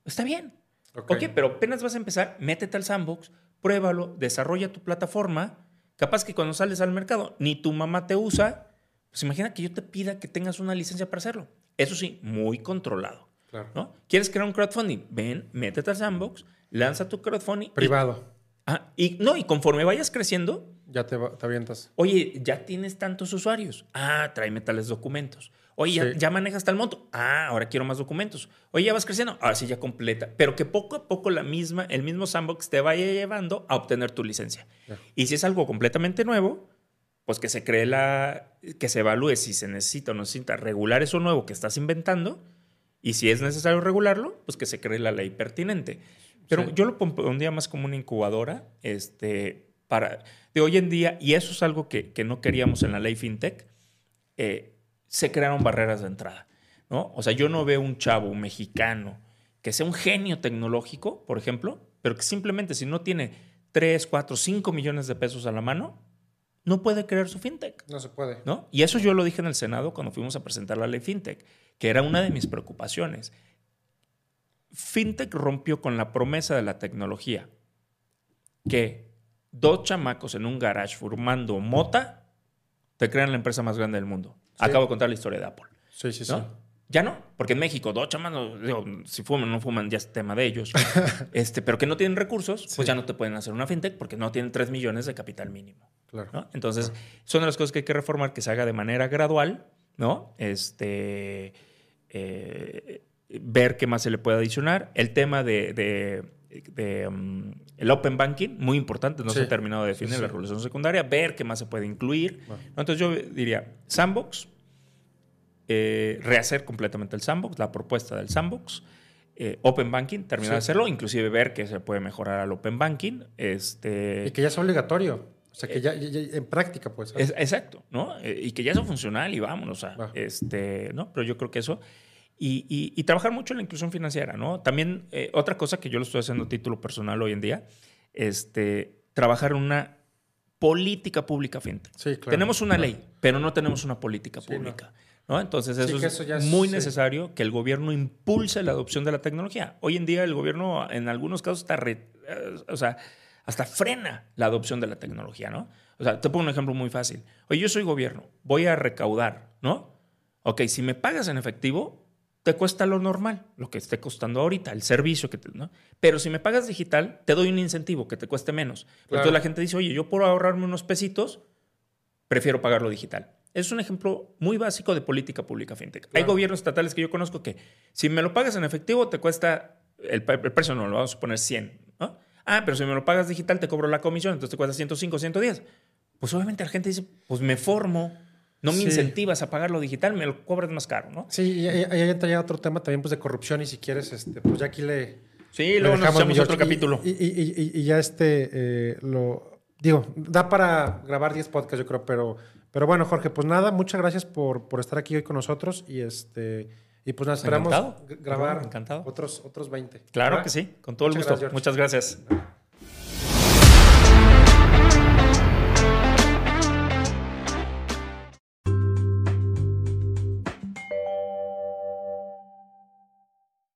Está bien. Ok. ok, pero apenas vas a empezar, métete al sandbox, pruébalo, desarrolla tu plataforma. Capaz que cuando sales al mercado ni tu mamá te usa, pues imagina que yo te pida que tengas una licencia para hacerlo. Eso sí, muy controlado. Claro. ¿no? ¿Quieres crear un crowdfunding? Ven, métete al sandbox, lanza tu crowdfunding. Privado. Ah, y, no, y conforme vayas creciendo, Ya te, te avientas. Oye, ya tienes tantos usuarios. Ah, tráeme tales documentos. Oye, ya, Sí. ya manejas tal monto. Ah, ahora quiero más documentos. Oye, ya vas creciendo. Ahora sí ya completa. Pero que poco a poco la misma, el mismo sandbox te vaya llevando a obtener tu licencia. Ya. Y si es algo completamente nuevo, pues que se cree la, que se evalúe si se necesita o no necesita regular eso nuevo que estás inventando. Y si es necesario regularlo, pues que se cree la ley pertinente. Pero Sí. yo lo pondría más como una incubadora, este, para, de hoy en día, y eso es algo que, que no queríamos en la ley FinTech, eh, se crearon barreras de entrada, ¿no? O sea, yo no veo un chavo, un mexicano, que sea un genio tecnológico, por ejemplo, pero que simplemente si no tiene 3, 4, 5 millones de pesos a la mano, no puede crear su FinTech. No se puede. ¿no? Y eso yo lo dije en el Senado cuando fuimos a presentar la ley FinTech, que era una de mis preocupaciones. FinTech rompió con la promesa de la tecnología, que dos chamacos en un garage formando mota te crean la empresa más grande del mundo. Acabo de contar la historia de Apple. Sí, sí, sí. Ya no, porque en México dos chamacos, digo, si fuman o no fuman ya es tema de ellos, este, pero que no tienen recursos, pues Sí. ya no te pueden hacer una fintech porque no tienen 3 millones de capital mínimo. Claro. ¿no? Entonces, son de las cosas que hay que reformar, que se haga de manera gradual, ¿no? Este, eh, ver qué más se le puede adicionar. El tema de, de- de, um, el open banking, muy importante, no se ha terminado de definir Sí, sí. la regulación secundaria, ver qué más se puede incluir. Entonces, yo diría, sandbox, eh, rehacer completamente el sandbox, la propuesta del sandbox. eh, open banking, terminar de hacerlo, inclusive ver qué se puede mejorar al open banking. Este, Y que ya es obligatorio. O sea, que ya, ya- ya en práctica, pues. Es- exacto, ¿no? Eh, y que ya es funcional y vámonos este, ¿no? Pero yo creo que eso. Y, y- y trabajar mucho en la inclusión financiera, ¿no? También, eh, otra cosa que yo lo estoy haciendo a título personal hoy en día, este, trabajar en una política pública fintech. Sí, claro. Tenemos una ley, pero no tenemos una política Sí, pública. ¿no? Entonces, Sí, eso, es muy necesario que el gobierno impulse la adopción de la tecnología. Hoy en día el gobierno, en algunos casos, está re- eh, o sea, hasta frena la adopción de la tecnología, ¿no? O sea, te pongo un ejemplo muy fácil. Oye, yo soy gobierno, voy a recaudar, ¿no? Ok, si me pagas en efectivo, te cuesta lo normal, lo que esté costando ahorita, el servicio que te, ¿no? Pero si me pagas digital, te doy un incentivo que te cueste menos. Claro. Entonces la gente dice, oye, yo por ahorrarme unos pesitos, prefiero pagarlo digital. Es un ejemplo muy básico de política pública fintech. Hay gobiernos estatales que yo conozco que si me lo pagas en efectivo te cuesta, el precio no lo vamos a poner 100, ¿no? Ah, pero si me lo pagas digital te cobro la comisión, entonces te cuesta 105, 110. Pues obviamente la gente dice, pues me formo, no me Sí. incentivas a pagarlo digital, me lo cobras más caro, ¿no? Sí, y ahí ahí entra ya otro tema también pues, de corrupción y si quieres, este, pues ya aquí le... Sí, luego nos echamos otro capítulo. Y, y- y- y ya este, eh, lo... Digo, da para grabar 10 podcasts, yo creo, pero, pero bueno, Jorge, pues nada, muchas gracias por, por estar aquí hoy con nosotros y este... Y pues nada, esperamos Encantado. grabar Encantado. otros, otros 20. Claro que sí, con todo el gusto. gracias. Muchas gracias.